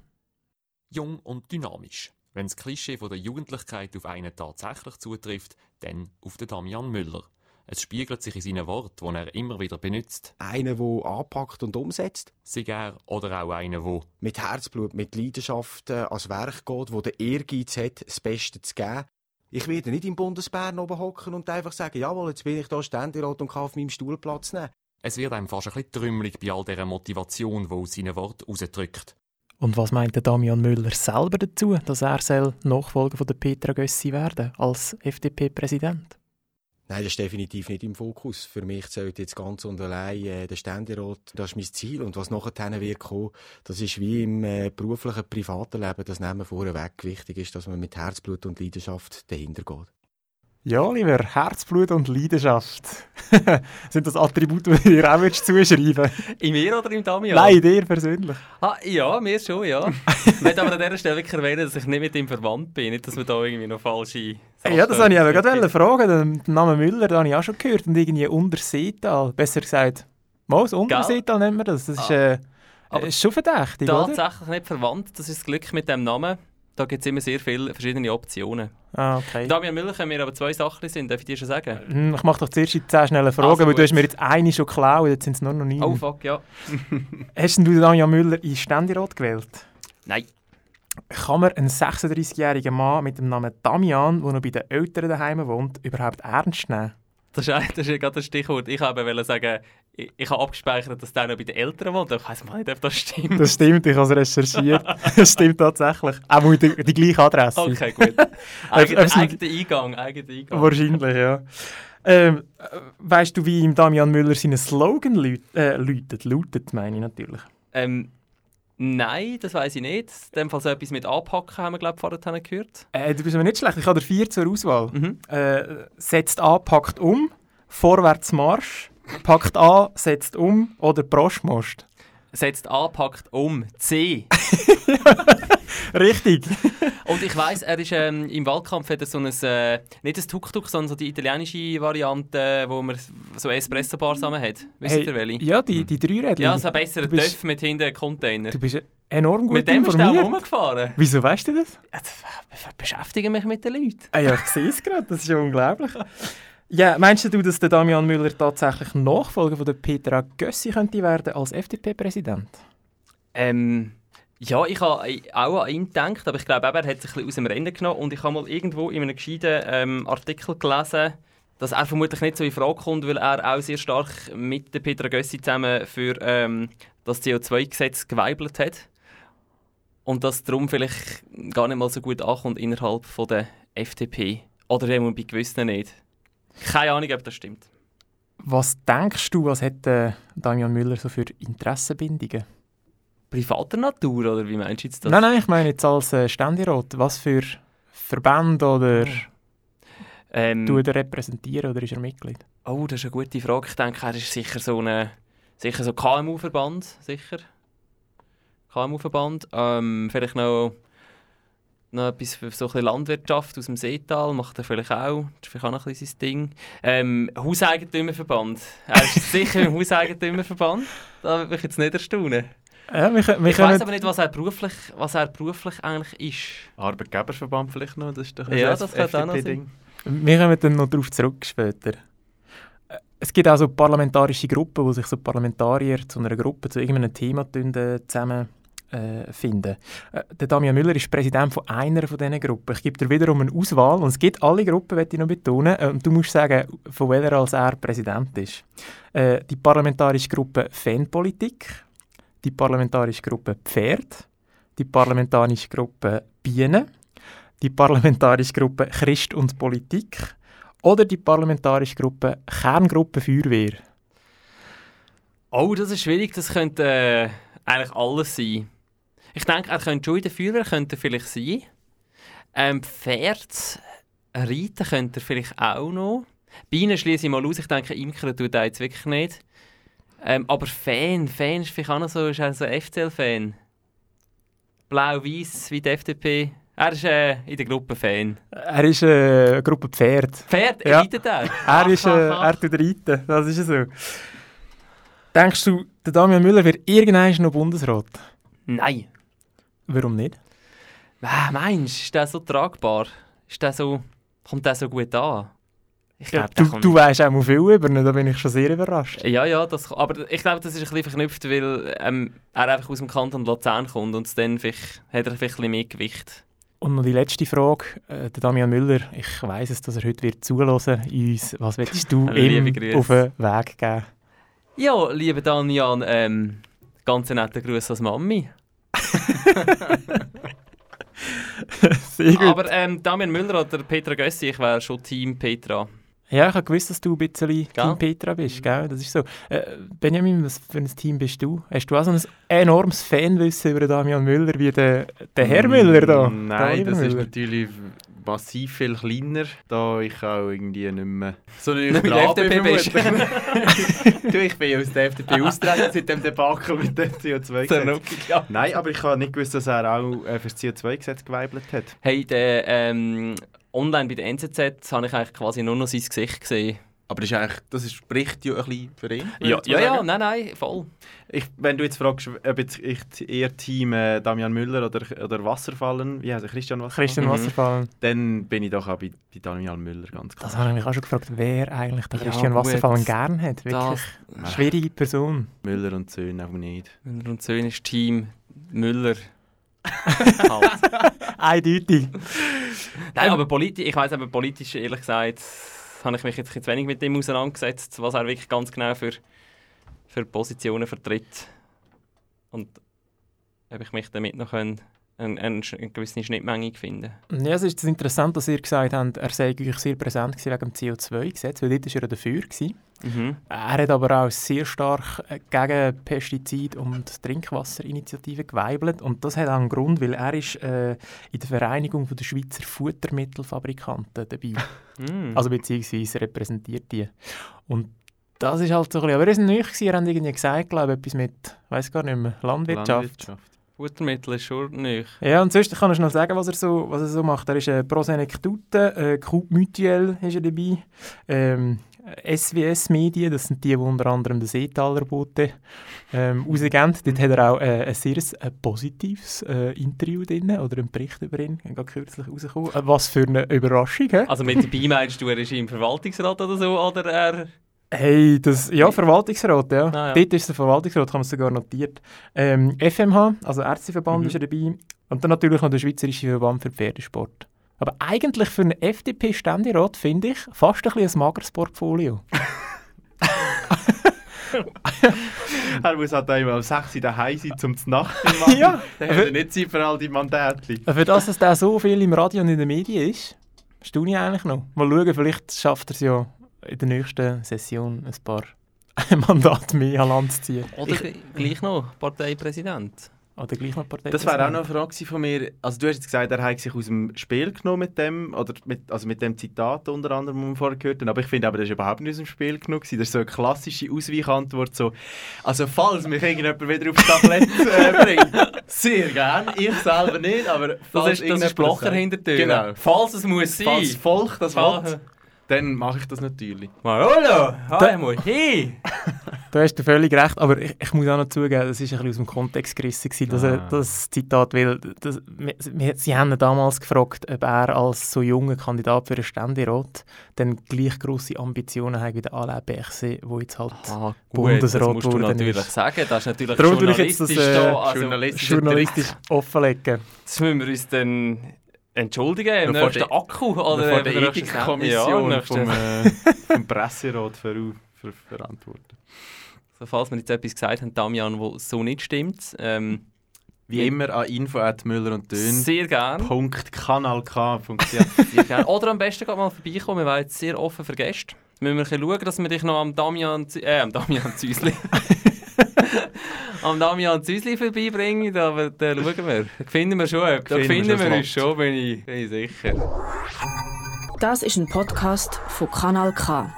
Jung und dynamisch. Wenn das Klischee von der Jugendlichkeit auf einen tatsächlich zutrifft, dann auf den Damian Müller. Es spiegelt sich in seinen Worten, die er immer wieder benutzt. Einer, der anpackt und umsetzt. Sei er oder auch einer, der Mit Herzblut, mit Leidenschaft äh, ans Werk geht, der den Ehrgeiz hat, das Beste zu geben. Ich werde nicht im Bundesbären oben hocken und einfach sagen, jawohl, jetzt bin ich da Ständerat und kann auf meinem Stuhl Platz nehmen. Es wird einem fast ein bisschen trümmelig bei all dieser Motivation, die aus seinen Worten rausdrückt. Und was meint der Damian Müller selber dazu, dass er soll Nachfolger von der Petra Gössi werden als FDP-Präsident? Nein, das ist definitiv nicht im Fokus. Für mich zählt jetzt ganz und allein äh, der Ständerat. Das ist mein Ziel. Und was nachher wird kommen, das ist wie im äh, beruflichen, privaten Leben, das nehmen wir vorweg. Wichtig ist, dass man mit Herzblut und Leidenschaft dahinter geht. Ja, lieber Herzblut und Leidenschaft. (laughs) Sind das Attribute, die dir auch würdest zuschreiben (laughs) In mir oder im Damian? Nein, dir persönlich. Ah, ja, mir schon, ja. ich möchte aber an dieser Stelle wirklich erwähnen, dass ich nicht mit ihm verwandt bin. Nicht, dass wir da irgendwie noch falsche Sachen Ja, das wollte ich aber gerade fragen. Den Namen Müller den habe ich auch schon gehört. Und irgendwie Unterseetal. Besser gesagt, mal das Unterseetal nennt man das. Das ist, äh, ist schon verdächtig, oder? Tatsächlich nicht verwandt, das ist das Glück mit dem Namen. Da gibt es immer sehr viele verschiedene Optionen. Ah, okay. Damian Müller können mir aber zwei Sachen sind, darf ich dir schon sagen? Hm, Ich mache doch zuerst die 10 schnellen Fragen, Also weil du hast mir jetzt eine schon geklaut, jetzt sind es nur noch neun. Oh fuck, ja. (laughs) Hast du Damian Müller in Ständerat gewählt? Nein. Kann man einen 36-jährigen Mann mit dem Namen Damian, der noch bei den Eltern daheim wohnt, überhaupt ernst nehmen? Das ist, (laughs) das ist ja gerade das Stichwort. Ich wollte sagen, ich, ich habe abgespeichert, dass der noch bei den Eltern wohnt. aber Ich weiß mal nicht, ob das stimmt. Das stimmt, ich habe es recherchiert. (laughs) Das stimmt tatsächlich. Auch die, die gleiche Adresse. Okay, gut. (laughs) Eigener Eingang, eigener Eingang. Wahrscheinlich, ja. Ähm, äh, weißt du, wie ihm Damian Müller seinen Slogan äh, läutet? Lautet, meine ich natürlich. Ähm, nein, das weiß ich nicht. In dem Fall so etwas mit Anpacken haben wir, glaube ich, vorher gehört. Äh, du bist mir nicht schlecht, ich habe vier zur Auswahl. Mhm. Äh, setzt an, packt um, vorwärts Marsch, packt an, setzt um oder Proschmost. Setzt an, packt um. C. (laughs) Richtig. Und ich weiss, er ist ähm, im Wahlkampf hat er so ein, äh, nicht ein Tuk-Tuk, sondern so die italienische Variante, wo man so Espresso-Bar zusammen hat. Wisst Hey, ihr welche? ja, die, die Dreiräder. Ja, so ein besserer Töpf mit hinten einem Container. Du bist enorm gut mit dem bist du auch informiert. rumgefahren. Wieso weißt du das? Ich beschäftige mich mit den Leuten. Ah ja, ich sehe es gerade, das ist ja unglaublich. (laughs) Ja, meinst du, dass der Damian Müller tatsächlich Nachfolger von der Petra Gössi könnte werden als FDP-Präsident? Ähm, ja, ich habe auch an ihn gedacht, aber ich glaube, er hat sich ein bisschen aus dem Rennen genommen und ich habe mal irgendwo in einem gescheiten ähm, Artikel gelesen, dass er vermutlich nicht so in Frage kommt, weil er auch sehr stark mit der Petra Gössi zusammen für ähm, das CO2-Gesetz geweibelt hat und das darum vielleicht gar nicht mal so gut ankommt innerhalb von der FDP. Oder eben bei gewissen nicht. Keine Ahnung, ob das stimmt. Was denkst du, was hat äh, Damian Müller so für Interessenbindungen? Privater Natur, oder wie meinst du jetzt das? Nein, nein, ich meine jetzt als äh, Ständerat. Was für Verbände oder Ähm, tut er repräsentieren oder ist er Mitglied? Oh, das ist eine gute Frage. Ich denke, er ist sicher so ein sicher so KMU-Verband, sicher. KMU-Verband. Ähm, vielleicht noch, noch etwas für so ein bisschen Landwirtschaft aus dem Seetal, macht er vielleicht auch. Das ist vielleicht auch noch ein bisschen sein Ding. Ähm, Hauseigentümerverband. Er ist sicher im (laughs) Hauseigentümerverband. Da würde mich jetzt nicht erstaunen. Ja, wir, wir ich weiß aber nicht, was er beruflich, was er beruflich eigentlich ist. Arbeitgeberverband vielleicht noch, das ist doch Ja, ein das könnte auch noch FDP-Ding. Wir kommen dann noch darauf zurück später. Äh, Es gibt auch so parlamentarische Gruppen, wo sich so Parlamentarier zu einer Gruppe, zu irgendeinem Thema äh, zusammen äh, finden. Äh, der Damian Müller ist Präsident von einer von diesen Gruppen. Ich gebe dir wiederum eine Auswahl und es gibt alle Gruppen, möchte ich noch betonen. Äh, und du musst sagen, von welcher als er Präsident ist. Die parlamentarische Gruppe Fanpolitik, die parlamentarische Gruppe Pferd, die parlamentarische Gruppe Bienen, die parlamentarische Gruppe Christ und Politik oder die parlamentarische Gruppe Kerngruppe Feuerwehr. Oh, das ist schwierig. Das könnte äh, eigentlich alles sein. Ich denke, er könnte schon in der Feuerwehr könnte er vielleicht sein. Ähm, Pferd reiten könnte er vielleicht auch noch. Bienen schließe ich mal aus. Ich denke, Imker tut er jetzt wirklich nicht. Ähm, aber Fan, Fan ist vielleicht auch noch so, ist er so ein FCL-Fan. Blau-Weiß wie die FDP. Er ist äh, in der Gruppe Fan. Er ist äh, Gruppe Pferd. Pferd? Ja. Reitet er? (laughs) Er, ist, äh, er tut reiten, das ist so. Denkst du, der Damian Müller wird irgendwann noch Bundesrat? Nein. Warum nicht? Ah, meinst du, ist der so tragbar? Ist der so, kommt der so gut an? Ich Ja, glaub, der du, du weißt auch viel über ihn, da bin ich schon sehr überrascht. Ja, ja, das, aber ich glaube, das ist ein bisschen verknüpft, weil ähm, er einfach aus dem Kanton Luzern kommt und dann vielleicht, hat er vielleicht ein bisschen mehr Gewicht. Und noch die letzte Frage. Äh, der Damian Müller, ich weiss es, dass er heute wird zulassen uns. Was willst du (laughs) ihm Grüße. auf den Weg geben? Ja, lieber Danian, ähm, ganz netter Gruß als Mami. (laughs) Sehr gut. Aber ähm, Damian Müller oder Petra Gössi, ich wäre schon Team Petra. Ja, ich habe gewusst, dass du ein bisschen Gell? Team Petra bist, gell? Das ist so. Äh, Benjamin, was für ein Team bist du? Hast du auch so ein enormes Fanwissen über Damian Müller wie der, der Herr Müller da? Mm, Der Nein, Oliver das ist Müller. natürlich massiv viel kleiner, da ich auch irgendwie nicht mehr so (laughs) Nicht nicht der FDP bist. (laughs) du, ich bin ja aus der FDP austreten seit dem Debakel mit dem CO2-Gesetz. (laughs) ja. Nein, aber ich habe nicht gewusst, dass er auch äh, für das CO2-Gesetz geweibelt hat. Hey, der, ähm, online bei der NZZ habe ich eigentlich quasi nur noch sein Gesicht gesehen. Aber das, ist eigentlich, das spricht ja ein bisschen für ihn. Ja, ja, ja, nein, nein, voll. Ich, wenn du jetzt fragst, ob jetzt ich eher Team äh, Damian Müller oder, oder Wasserfallen, wie heißt er, Christian Wasserfallen? Christian Mhm. Wasserfallen. Dann bin ich doch auch bei, bei Damian Müller, ganz klar. Das habe ich mich auch schon gefragt, wer eigentlich den Ja, Christian gut. Wasserfallen gern hat. Wirklich Das- schwierige Person. Müller und Söhne auch nicht. Müller und Söhne ist Team Müller. halt. (laughs) Eindeutig. Nein, aber politisch, ich weiß aber politisch, ehrlich gesagt, habe ich mich jetzt ein wenig mit dem auseinandergesetzt, was er wirklich ganz genau für, für Positionen vertritt. Und ob ich mich damit noch können, eine, eine, eine gewisse Schnittmenge finden Ja, es ist interessant, dass ihr gesagt habt, er sei eigentlich sehr präsent gewesen wegen dem CO2-Gesetz, weil dort war er dafür. Gewesen. Mhm. Er hat aber auch sehr stark äh, gegen Pestizid- und Trinkwasserinitiativen geweibelt und das hat auch einen Grund, weil er ist äh, in der Vereinigung von der Schweizer Futtermittelfabrikanten dabei. (laughs) Mm. Also beziehungsweise repräsentiert die. Und das ist halt so ein bisschen, aber er ist nicht er hat irgendwie gesagt, glaube ich, etwas mit, weiß gar nicht mehr, Landwirtschaft. Landwirtschaft. Futtermittel ist schon nicht. Ja, und sonst kann ich noch sagen, was er so, was er so macht. Er ist äh, Prosenectute, äh, Coupe Mutuelle ist er dabei, ähm, SWS Medien, das sind die, die unter anderem das Etaler Bote ähm, rausgeben. Dort hat er auch äh, ein sehr äh, positives äh, Interview drin, oder einen Bericht über ihn, gerade kürzlich rausgekommen. Äh, was für eine Überraschung, hä? Also mit dabei meinst du, er ist im Verwaltungsrat oder so, oder er... Hey, das, ja, Verwaltungsrat, ja. Ah, ja. Dort ist der Verwaltungsrat, haben wir sogar notiert. Ähm, FMH, also Ärzteverband, Mhm. ist er dabei. Und dann natürlich noch der Schweizerische Verband für Pferdesport. Aber eigentlich für einen FDP-Ständerat finde ich fast ein bisschen ein mageres Portfolio. (laughs) (laughs) er muss halt einmal um 6 Uhr daheim sein, um zu Nacht (laughs) zu machen. Ja. Dann hat er nicht Zeit für all die Mandate. Für das, dass der so viel im Radio und in den Medien ist, staune ich eigentlich noch. Mal schauen, vielleicht schafft er es ja in der nächsten Session ein paar (laughs) Mandate mehr an Land zu ziehen. Oder gleich noch Parteipräsident. Oder gleich noch Partei. Das wäre auch noch eine Frage von mir. Also du hast jetzt gesagt, er hat sich aus dem Spiel genommen mit dem, oder mit, also mit dem Zitat unter anderem, das wir vorher gehört haben. Aber ich finde, aber das ist überhaupt nicht aus dem Spiel genommen gewesen. Das ist so eine klassische Ausweichantwort. So, also falls mich irgendjemand wieder aufs Tablett äh, (laughs) bringt, sehr gern. Ich selber nicht, aber Das falls ist, das ist Blocher hinter der Tür. Genau. Falls es muss sein. Falls das Volk das Fall- will, dann mache ich das natürlich. Hallo, muss hin. (laughs) Du hast völlig recht, aber ich, ich muss auch noch zugeben, das war ein bisschen aus dem Kontext gerissen, gewesen, dass er Ah. das Zitat will. Das, wir, sie haben ihn damals gefragt, ob er als so junger Kandidat für einen Ständerat dann gleich grosse Ambitionen hat wie der Alain Berset, der jetzt halt Ah, Bundesrat das musst du natürlich ist. sagen. Das ist natürlich Darum will ich jetzt das journalistisch äh, da, also journalistisch, journalistisch offenlegen. Das müssen wir uns dann entschuldigen im nächsten Akku. Oder vor der Ethikkommission Ja, vom, äh, vom Presserat ver ver verantworten. So, falls wir jetzt etwas gesagt haben, Damian, wo so nicht stimmt. Ähm, Wie immer an info at Müller und Dön. Sehr gern. Punkt kanalk. (laughs) Sehr gerne. Oder am besten gerade mal vorbeikommen, wir jetzt sehr offen für Gäste. Müssen wir ein schauen, dass wir dich noch am Damian, äh, am Damian Züsli. (laughs) am Damian Züsli vorbeibringen, aber da schauen wir. Finden wir schon, da Finden wir finden schon wir das uns schon, bin ich, bin ich sicher. Das ist ein Podcast von Kanal K.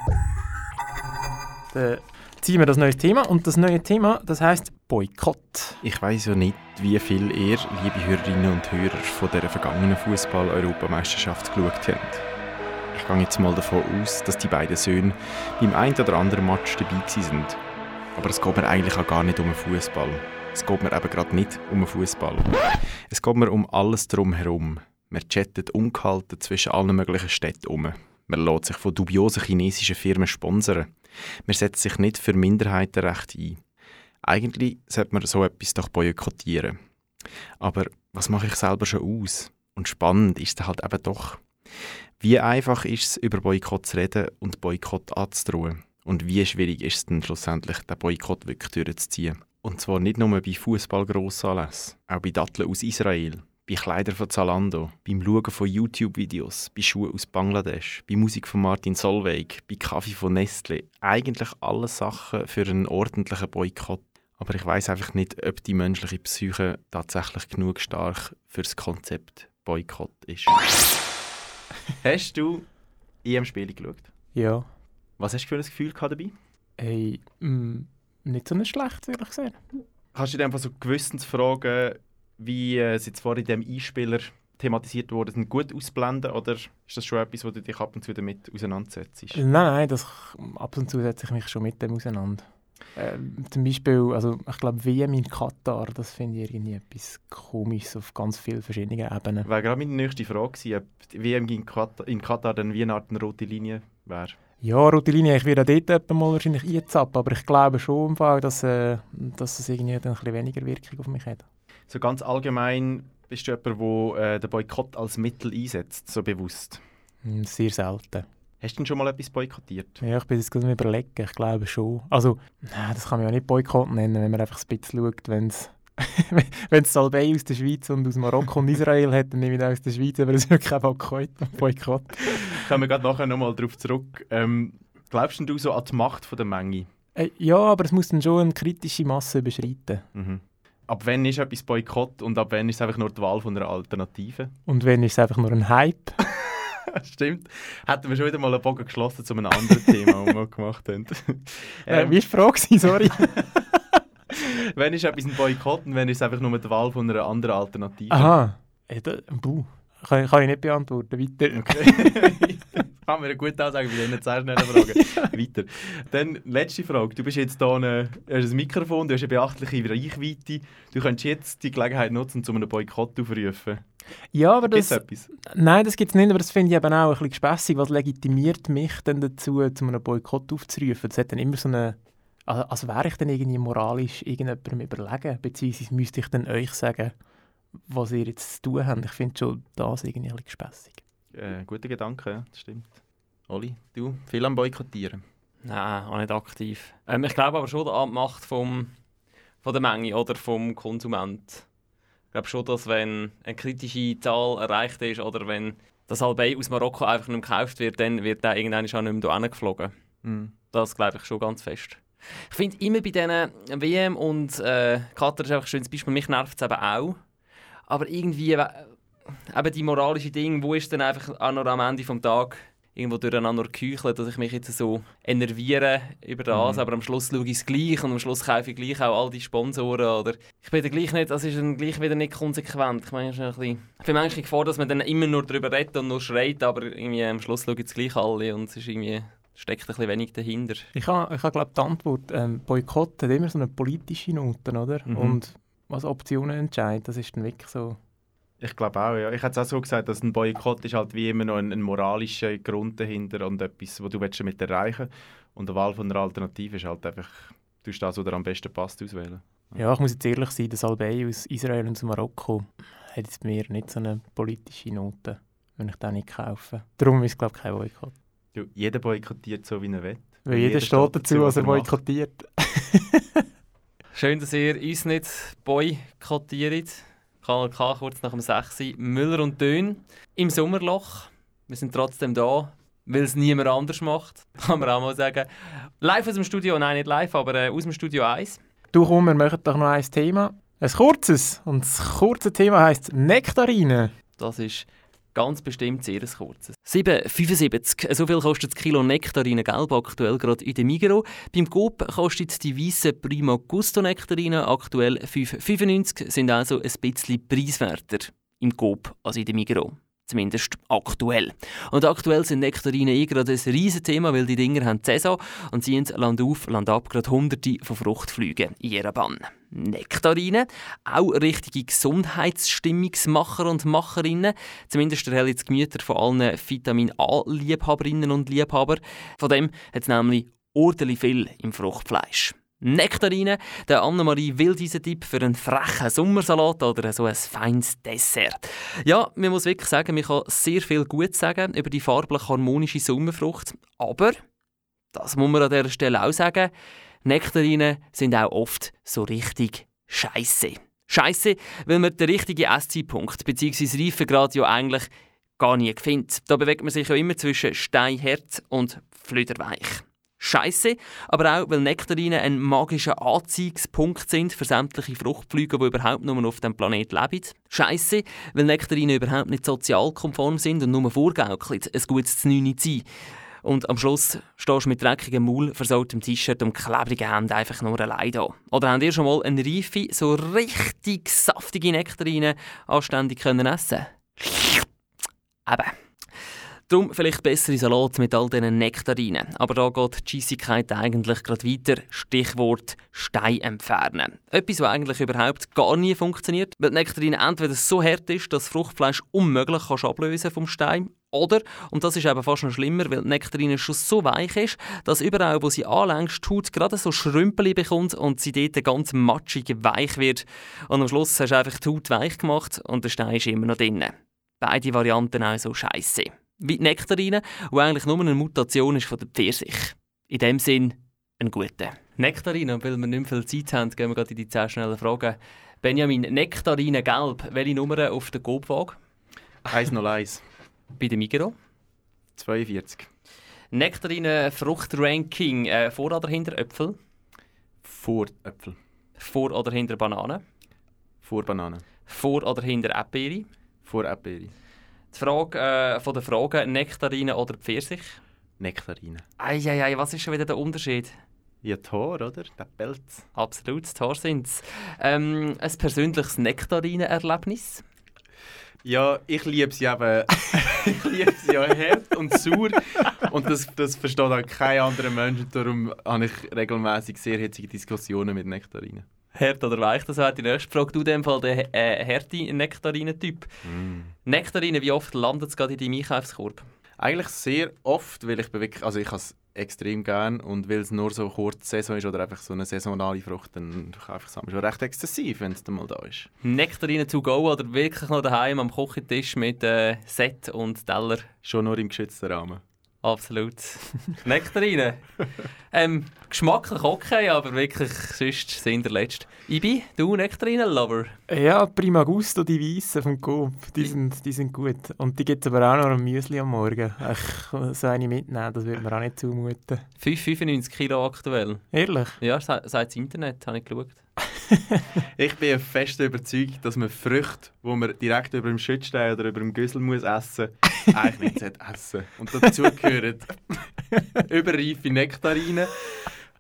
Dann ziehen wir das neue Thema und das neue Thema, das heißt Boykott. Ich weiß ja nicht, wie viel ihr, liebe Hörerinnen und Hörer, von der vergangenen Fußball-Europameisterschaft geschaut habt. Ich gehe jetzt mal davon aus, dass die beiden Söhne beim einen oder anderen Match dabei sind. Aber es geht mir eigentlich auch gar nicht um den Fußball. Es geht mir eben gerade nicht um den Fußball. Es geht mir um alles drumherum. Man chattet ungehalten zwischen allen möglichen Städten um. Man lässt sich von dubiosen chinesischen Firmen sponsern. Man setzt sich nicht für Minderheitenrechte ein. Eigentlich sollte man so etwas doch boykottieren. Aber was mache ich selber schon aus? Und spannend ist es halt eben doch. Wie einfach ist es, über Boykott zu reden und Boykott anzudrohen? Und wie schwierig ist es dann schlussendlich, den Boykott wirklich durchzuziehen? Und zwar nicht nur bei Fußball-Grossanlässen, auch bei Datteln aus Israel, bei Kleidern von Zalando, beim Schauen von YouTube-Videos, bei Schuhen aus Bangladesch, bei Musik von Martin Solveig, bei Kaffee von Nestle. Eigentlich alles Sachen für einen ordentlichen Boykott. Aber ich weiß einfach nicht, ob die menschliche Psyche tatsächlich genug stark für das Konzept Boykott ist. (laughs) Hast du EM-Spiele geschaut? Ja. Was hast du für ein Gefühl gehabt dabei? Hey, mh, nicht so ein schlechtes, ehrlich gesagt. Kannst du dir einfach so Gewissensfragen, wie äh, es jetzt vorhin in diesem Einspieler thematisiert wurde, sind gut ausblenden? Oder ist das schon etwas, wo du dich ab und zu damit auseinandersetzt? Nein, nein, das, ab und zu setze ich mich schon mit dem auseinander. Ähm, zum Beispiel, also ich glaube, WM in Katar, das finde ich irgendwie etwas komisches auf ganz vielen verschiedenen Ebenen. Wäre gerade meine nächste Frage gewesen, ob die WM in Katar, in Katar dann wie eine Art eine rote Linie wäre. Ja, rote Linie, ich werde dort etwa mal wahrscheinlich einzappen, aber ich glaube schon im Fall, dass, äh, dass es irgendwie dann ein bisschen weniger Wirkung auf mich hat. So ganz allgemein bist du jemand, der äh, den Boykott als Mittel einsetzt, so bewusst? Hm, Sehr selten. Hast du denn schon mal etwas boykottiert? Ja, ich bin jetzt gerade überlegen, ich glaube schon. Also, das kann man ja nicht Boykott nennen, wenn man einfach ein bisschen schaut, wenn es (laughs) wenn es Salbei aus der Schweiz und aus Marokko und Israel hat, dann nehme ich aus der Schweiz, aber es ist wirklich kein Boykott. Boykott. Kommen wir gerade nachher nochmal darauf zurück. Ähm, glaubst du so an die Macht von der Menge? Äh, ja, aber es muss dann schon eine kritische Masse überschreiten. Mhm. Ab wann ist etwas Boykott und ab wann ist es einfach nur die Wahl von einer Alternative? Und wenn ist es einfach nur ein Hype. (laughs) Stimmt. Hätten wir schon wieder mal einen Bogen geschlossen zu einem anderen Thema, das wir gemacht haben. Äh, wie war die Frage? Sorry. (laughs) wenn ist etwas ein Boykott und wenn ist es einfach nur die Wahl von einer anderen Alternative? Aha. Ja, da, buh. Kann, kann ich nicht beantworten. Weiter. (laughs) Okay. (laughs) kann mir eine gute Aussage bei denen sehr schnell fragen. (laughs) Weiter. Dann letzte Frage. Du bist jetzt hier eine, hast ein Mikrofon, du hast eine beachtliche Reichweite. Du könntest jetzt die Gelegenheit nutzen, um zu einem Boykott aufrufen. Ja, aber das... Gibt's etwas? Nein, das gibt es nicht, aber das finde ich eben auch ein bisschen spässig. Was legitimiert mich denn dazu, zu einem Boykott aufzurufen? Das hat dann immer so eine... Also, also wäre ich dann irgendwie moralisch irgendjemandem überlegen, beziehungsweise müsste ich dann euch sagen, was ihr jetzt zu tun habt. Ich finde schon das irgendwie ein bisschen spässig. Äh, guter Gedanke, ja, das stimmt. Oli, du, viel am Boykottieren? Nein, auch nicht aktiv. Ähm, ich glaube aber schon an die Macht vom, von der Menge oder vom Konsument. Ich glaube schon, dass wenn eine kritische Zahl erreicht ist oder wenn das Albei aus Marokko einfach nicht mehr gekauft wird, dann wird der irgendwann auch nicht mehr hierher geflogen. Mhm. Das glaube ich schon ganz fest. Ich finde immer bei diesen WM und äh, Katar ist einfach ein schönes Beispiel, mich nervt es eben auch. Aber irgendwie, äh, eben die moralische Ding, wo ist dann einfach auch noch am Ende des Tages irgendwo durcheinander geküchelt, dass ich mich jetzt so enerviere über das, Mhm. aber am Schluss schaue ich es gleich und am Schluss kaufe ich gleich auch all die Sponsoren oder ich bin dann gleich nicht, das ist dann gleich wieder nicht konsequent. Ich meine, es ist ein bisschen, ich bin manchmal vor, dass man dann immer nur darüber redet und nur schreit, aber irgendwie am Schluss schauen es gleich alle und es ist irgendwie, steckt ein bisschen wenig dahinter. Ich habe, ich habe glaube die Antwort, ähm, Boykott hat immer so eine politische Note, oder? Mhm. Und was Optionen entscheidet, das ist dann wirklich so... Ich glaube auch, ja. Ich hätte es auch so gesagt, dass ein Boykott ist halt wie immer noch ein, ein moralischer Grund dahinter und etwas, was du willst damit erreichen Und die Wahl von einer Alternative ist halt einfach, du das, was dir am besten passt, auswählen. Ja, ich muss jetzt ehrlich sein, das Albei aus Israel und aus Marokko hat jetzt mir nicht so eine politische Note, wenn ich den nicht kaufe. Darum ist es glaube ich kein Boykott. Du, jeder boykottiert so, wie er will. Weil jeder steht dazu, was er boykottiert. (laughs) Schön, dass ihr uns nicht boykottiert. Kanal K kurz nach dem 6. Uhr. Müller und Dön im Sommerloch. Wir sind trotzdem da, weil es niemand anders macht. (laughs) Kann man auch mal sagen. Live aus dem Studio, nein, nicht live, aber äh, aus dem Studio 1. Du komm, wir machen doch noch ein Thema. Ein kurzes. Und das kurze Thema heisst Nektarine. Das ist ganz bestimmt sehr ein kurzes. 7,75. So viel kostet das Kilo Nektarine gelb aktuell gerade in der Migros. Beim Coop kostet die weiße Prima Gusto Nektarine aktuell 5,95, sind also ein bisschen preiswerter im Coop als in der Migros. Zumindest aktuell. Und aktuell sind Nektarine eh gerade ein riesen Thema, weil die Dinger haben Saison und ziehen Land auf, Land ab gerade hunderte von Fruchtflügen in ihrer Bann. Nektarine, auch richtige Gesundheitsstimmungsmacher und Macherinnen. Zumindest erhellen die Gemüter von allen Vitamin A-Liebhaberinnen und Liebhaber. Von dem hat es nämlich ordentlich viel im Fruchtfleisch. Nektarine, der Annemarie will diesen Tipp für einen frechen Sommersalat oder so ein feines Dessert. Ja, man muss wirklich sagen, man kann sehr viel gut sagen über die farblich harmonische Sommerfrucht, aber, das muss man an dieser Stelle auch sagen, Nektarine sind auch oft so richtig scheiße. Scheiße, weil man den richtigen Esszeitpunkt bzw. Reifegrad ja eigentlich gar nie findet. Da bewegt man sich ja immer zwischen steinhart und flüderweich. Scheiße, aber auch, weil Nektarine ein magischer Anziehungspunkt sind für sämtliche Fruchtflüge, die überhaupt nur auf dem Planeten leben. Scheiße, weil Nektarine überhaupt nicht sozialkonform sind und nur vorgaukeln, ein gutes Znüni zu sein. Und am Schluss stehst du mit dreckigem Maul, versautem T-Shirt und klebrigen Händen einfach nur allein da. Oder habt ihr schon mal eine reife, so richtig saftige Nektarine anständig können essen Eben. Darum vielleicht bessere Salat mit all diesen Nektarinen. Aber da geht die Scheissigkeit eigentlich gerade weiter. Stichwort Stein entfernen. Etwas, was eigentlich überhaupt gar nie funktioniert, weil die Nektarine entweder so hart ist, dass das Fruchtfleisch unmöglich kannst ablösen vom Stein oder, und das ist eben fast noch schlimmer, weil die Nektarine schon so weich ist, dass überall, wo sie anlängst, die Haut gerade so Schrümpeli bekommt und sie dort ganz matschig weich wird. Und am Schluss hast du einfach die Haut weich gemacht und der Stein ist immer noch drin. Beide Varianten also scheiße. Wie die Nektarine, die eigentlich nur eine Mutation ist von der Pfirsich. In dem Sinn, ein guter. Nektarine, und weil wir nicht viel Zeit haben, gehen wir gerade in die 10 schnellen Fragen. Benjamin, Nektarine gelb, welche Nummer auf der Gobwaage? (laughs) 101. Bei der Migros? 42. Nektarine Fruchtranking, äh, vor oder hinter Äpfel? Vor Äpfel. Vor oder hinter Bananen? Vor Banane. Vor oder hinter Erdbeere? Vor Erdbeere. Die Frage äh, von der Frage, Nektarine oder Pfirsich? Nektarine. Eieiei, was ist schon wieder der Unterschied? Ja, Tor, oder? Der Pelz. Absolut, das Tor sind ähm, Ein persönliches Nektarinen-Erlebnis. Ja, ich liebe sie eben. (laughs) ich liebe sie ja hart und sauer. Und das, das versteht auch kein anderer Mensch. Und darum habe ich regelmäßig sehr hitzige Diskussionen mit Nektarinen. Hart oder weich, das wäre die nächste Frage. Du in dem Fall der äh, harte Nektarinen-Typ. Mm. Nektarinen, wie oft landet es gerade in deinem Einkaufskorb? Eigentlich sehr oft, weil ich wirklich, also ich habe es extrem gern und weil es nur so kurz Saison ist oder einfach so eine saisonale Frucht, dann kaufe ich es schon recht exzessiv, wenn es dann mal da ist. Nektarinen to go oder wirklich noch daheim am Küchentisch mit äh, Set und Teller? Schon nur im geschützten Rahmen. Absolut. Nektarinen. ähm, geschmacklich okay, aber wirklich sonst sind der Letzte. Ibi, du Nektarinen-Lover? Ja, Prima Gusto, die Weissen vom Coop, die sind, die sind gut. Und die gibt es aber auch noch am Müsli am Morgen. Ich so eine mitnehmen, das würde mir auch nicht zumuten. 5,95 Kilo aktuell. Ehrlich? Ja, seit das Internet, habe ich geschaut. (laughs) ich bin fest überzeugt, dass man Früchte, die man direkt über dem Schützstein oder über dem Güssel muss essen muss, (laughs) eigentlich nicht essen Und dazu gehören (laughs) überreife Nektarinen,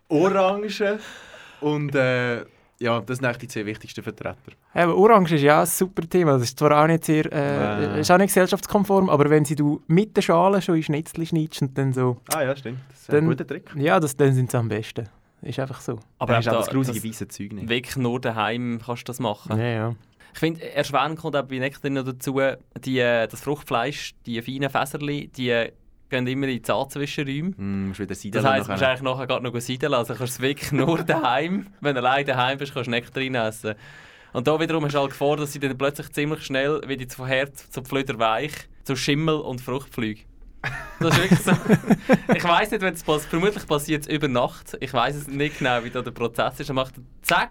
Orangen und äh, ja, das sind eigentlich die zwei wichtigsten Vertreter. Ja, aber Orange ist ja ein super Thema. Das ist zwar auch nicht sehr, äh, Äh. ist auch nicht gesellschaftskonform, aber wenn sie du mit der Schale schon in Schnitzli schneidest und dann so... Ah ja, stimmt. Das ist ein guter Trick. Ja, das, dann sind sie am besten. Ist einfach so. Aber Dann ist auch auch da- das grusige weisse Zeug nicht. Wirklich nur daheim kannst du das machen. Ja, ja. Ich finde, erschweren kommt auch bei Nektarinen noch dazu, die, äh, das Fruchtfleisch, die feinen Fäserli, die gehen immer in die Zahnzwischenräume. Mm, Das heisst, du musst nachher. eigentlich nachher gerade noch seideln. Also kannst du es wirklich nur (laughs) daheim, wenn du allein daheim bist, kannst du Nektarinen essen. Und da wiederum hast du halt Gefahr, dass sie dann plötzlich ziemlich schnell wieder von Herd zu Flöderweich, zu Schimmel und Fruchtflüge. Das ist wirklich so. (laughs) ich weiß nicht, wenn es passiert. Vermutlich passiert es über Nacht. Ich weiß es nicht genau, wie da der Prozess ist. Er macht zack,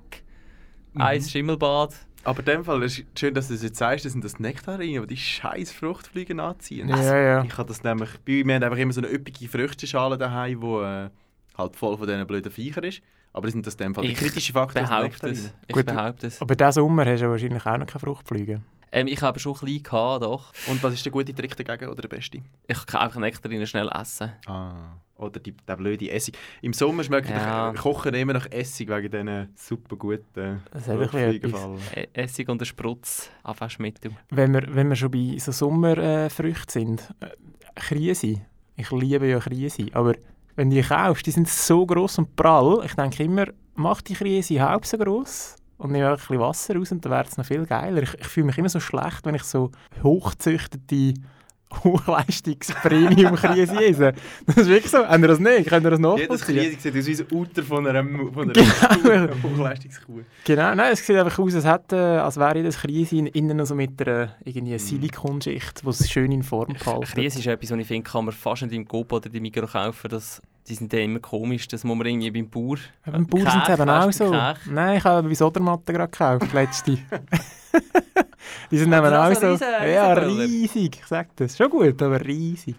Mhm. ein Schimmelbad. Aber in dem Fall ist es schön, dass du es jetzt sagst, das sind das Nektarinen, die die scheiß Fruchtfliegen anziehen. Ja, ja. Ich habe das nämlich, bei mir haben einfach immer so eine üppige Früchteschale daheim, die äh, halt voll von diesen blöden Viechern ist. Aber das sind das in dem Fall Ich kritische Faktor. sind behaupte es. Ich Gut, behaupte es. Aber diesen Sommer hast du wahrscheinlich auch noch keine Fruchtfliegen. Ähm, ich habe schon ein bisschen gehabt, doch. Und was ist der gute Trick dagegen oder der beste? Ich kann einfach Nektarinen schnell essen. Ah. Oder die, der blöde Essig. Im Sommer schmeckt Ja. ja. Kochen immer nach Essig wegen diesen super guten. E- Essig und ein Sprutz, Abwaschmittel. Wenn wir, wenn wir schon bei so Sommerfrüchten sind, äh, Krise. Ich liebe ja Krise, aber wenn du die kaufst, die sind so gross und prall. Ich denke immer, mach die Krise halb so gross und nimm einfach ein bisschen Wasser raus und dann wäre es noch viel geiler. Ich, ich fühle mich immer so schlecht, wenn ich so hochzüchtete Hochleistungs-Premium-Krise. Das ist wirklich so. Habt ihr das nicht? Könnt ihr das Jedes nachvollziehen? Krise sieht aus wie ein Uter von einer, von einer Genau. Hochleistungskuh. Genau, nein, es sieht einfach aus, als, hätte, als wäre jedes Krise in- innen noch so mit einer Mhm. irgendwie Silikonschicht, die es schön in Form behalten. Krise ist etwas, was ich finde, kann man fast nicht im Coop oder im Mikro kaufen. Das, die sind ja immer komisch. Das muss man irgendwie beim Bauer... Ja, beim Bauer sind sie eben auch so. Kech. Nein, ich habe bei Sodermatten gerade gekauft, letzte. (laughs) die sind Ah, eben auch so. riesen- ja, riesig. Ich sag das. Schon gut, aber riesig.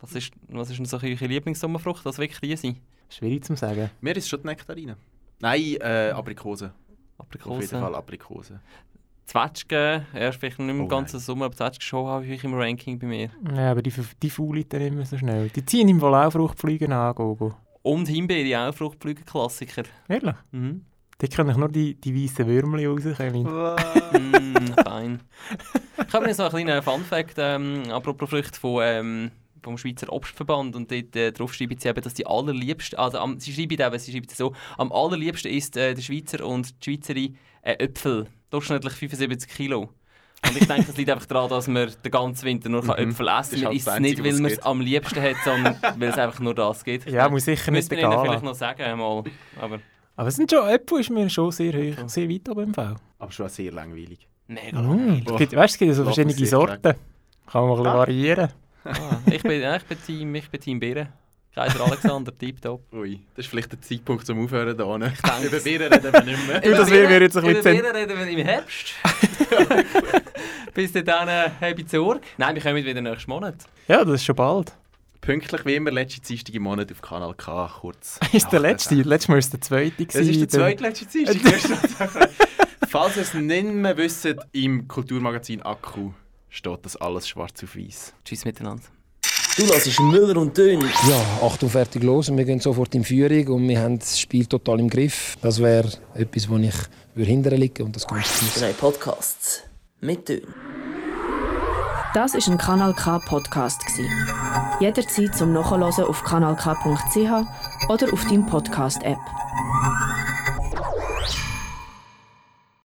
Was ist, was ist denn so eure Lieblingssommerfrucht? Das wirklich Krise? Schwierig zu sagen. Mir ist es schon die Nektarinen. Nein, äh, Aprikosen. Auf jeden Aprikosen. Fall Aprikosen. Zwetschgen, erst vielleicht nicht im Oh, ganzen Sommer, aber Zwetschgen schon habe ich im Ranking bei mir. Ja, aber die, die faulen dann immer so schnell. Die ziehen im Fall auch Fruchtfliegen an, Gogo. Und Himbeere, auch Fruchtblütenklassiker. Ehrlich? Mhm. Die können ich nur die, die weißen Würmchen rauskommen. (laughs) mm, fein. Ich habe jetzt noch einen kleinen Fun-Fact, ähm, apropos Früchte von, ähm, vom Schweizer Obstverband. Und dort äh, drauf schreiben sie eben, dass die allerliebsten, also am, sie schreiben eben, sie schreiben so, am allerliebsten ist äh, der Schweizer und die Schweizerin äh, Äpfel. Durchschnittlich 75 Kilo. Und ich denke, es liegt einfach daran, dass man den ganzen Winter nur Mhm. Äpfel Das essen ist kann. halt Man isst das es nicht, weil man es am liebsten hat, sondern (laughs) weil es einfach nur das geht. Ja, muss sicher nicht Müsste man ihnen egal. vielleicht noch sagen einmal. Aber Aber es sind schon, Äpfel ist mir schon sehr hoch, sehr weit oben im Fall. Aber schon sehr langweilig. mega Mm. langweilig. Es gibt, weißt, es gibt so verschiedene Sorten. Kann man bisschen Ah. variieren. Ah, ich, bin, ja, ich, bin Team, ich bin Team Birren. Kaiser Alexander, (laughs) tipptopp. Ui, das ist vielleicht der Zeitpunkt zum Aufhören da. Ne? denke Über es. Bieren reden wir nicht mehr. Du, das wäre mir jetzt ein Über bisschen Birren reden wir im Herbst. (laughs) Bis dann äh, habe ich Sorge. Nein, wir kommen wieder nächsten Monat. Ja, das ist schon bald. Pünktlich wie immer, letzte Dienstag im Monat auf Kanal K, kurz. (laughs) Ist der letzte. Letztes Mal war es der zweite. Das ist der zweitletzte Dienstag. Falls ihr es nicht mehr wisst, im Kulturmagazin Akku steht das alles schwarz auf weiß. Tschüss miteinander. Du hörst Müller und Dön. Ja, Achtung, fertig, los. Und wir gehen sofort in Führung und wir haben das Spiel total im Griff. Das wäre etwas, wo ich würde hindern liegen und das geht nicht. Drei Podcasts mit Dön. Das ist ein Kanal K Podcast gsi. Jederzeit zum Nachhören auf kanalk.ch oder auf deinem Podcast App.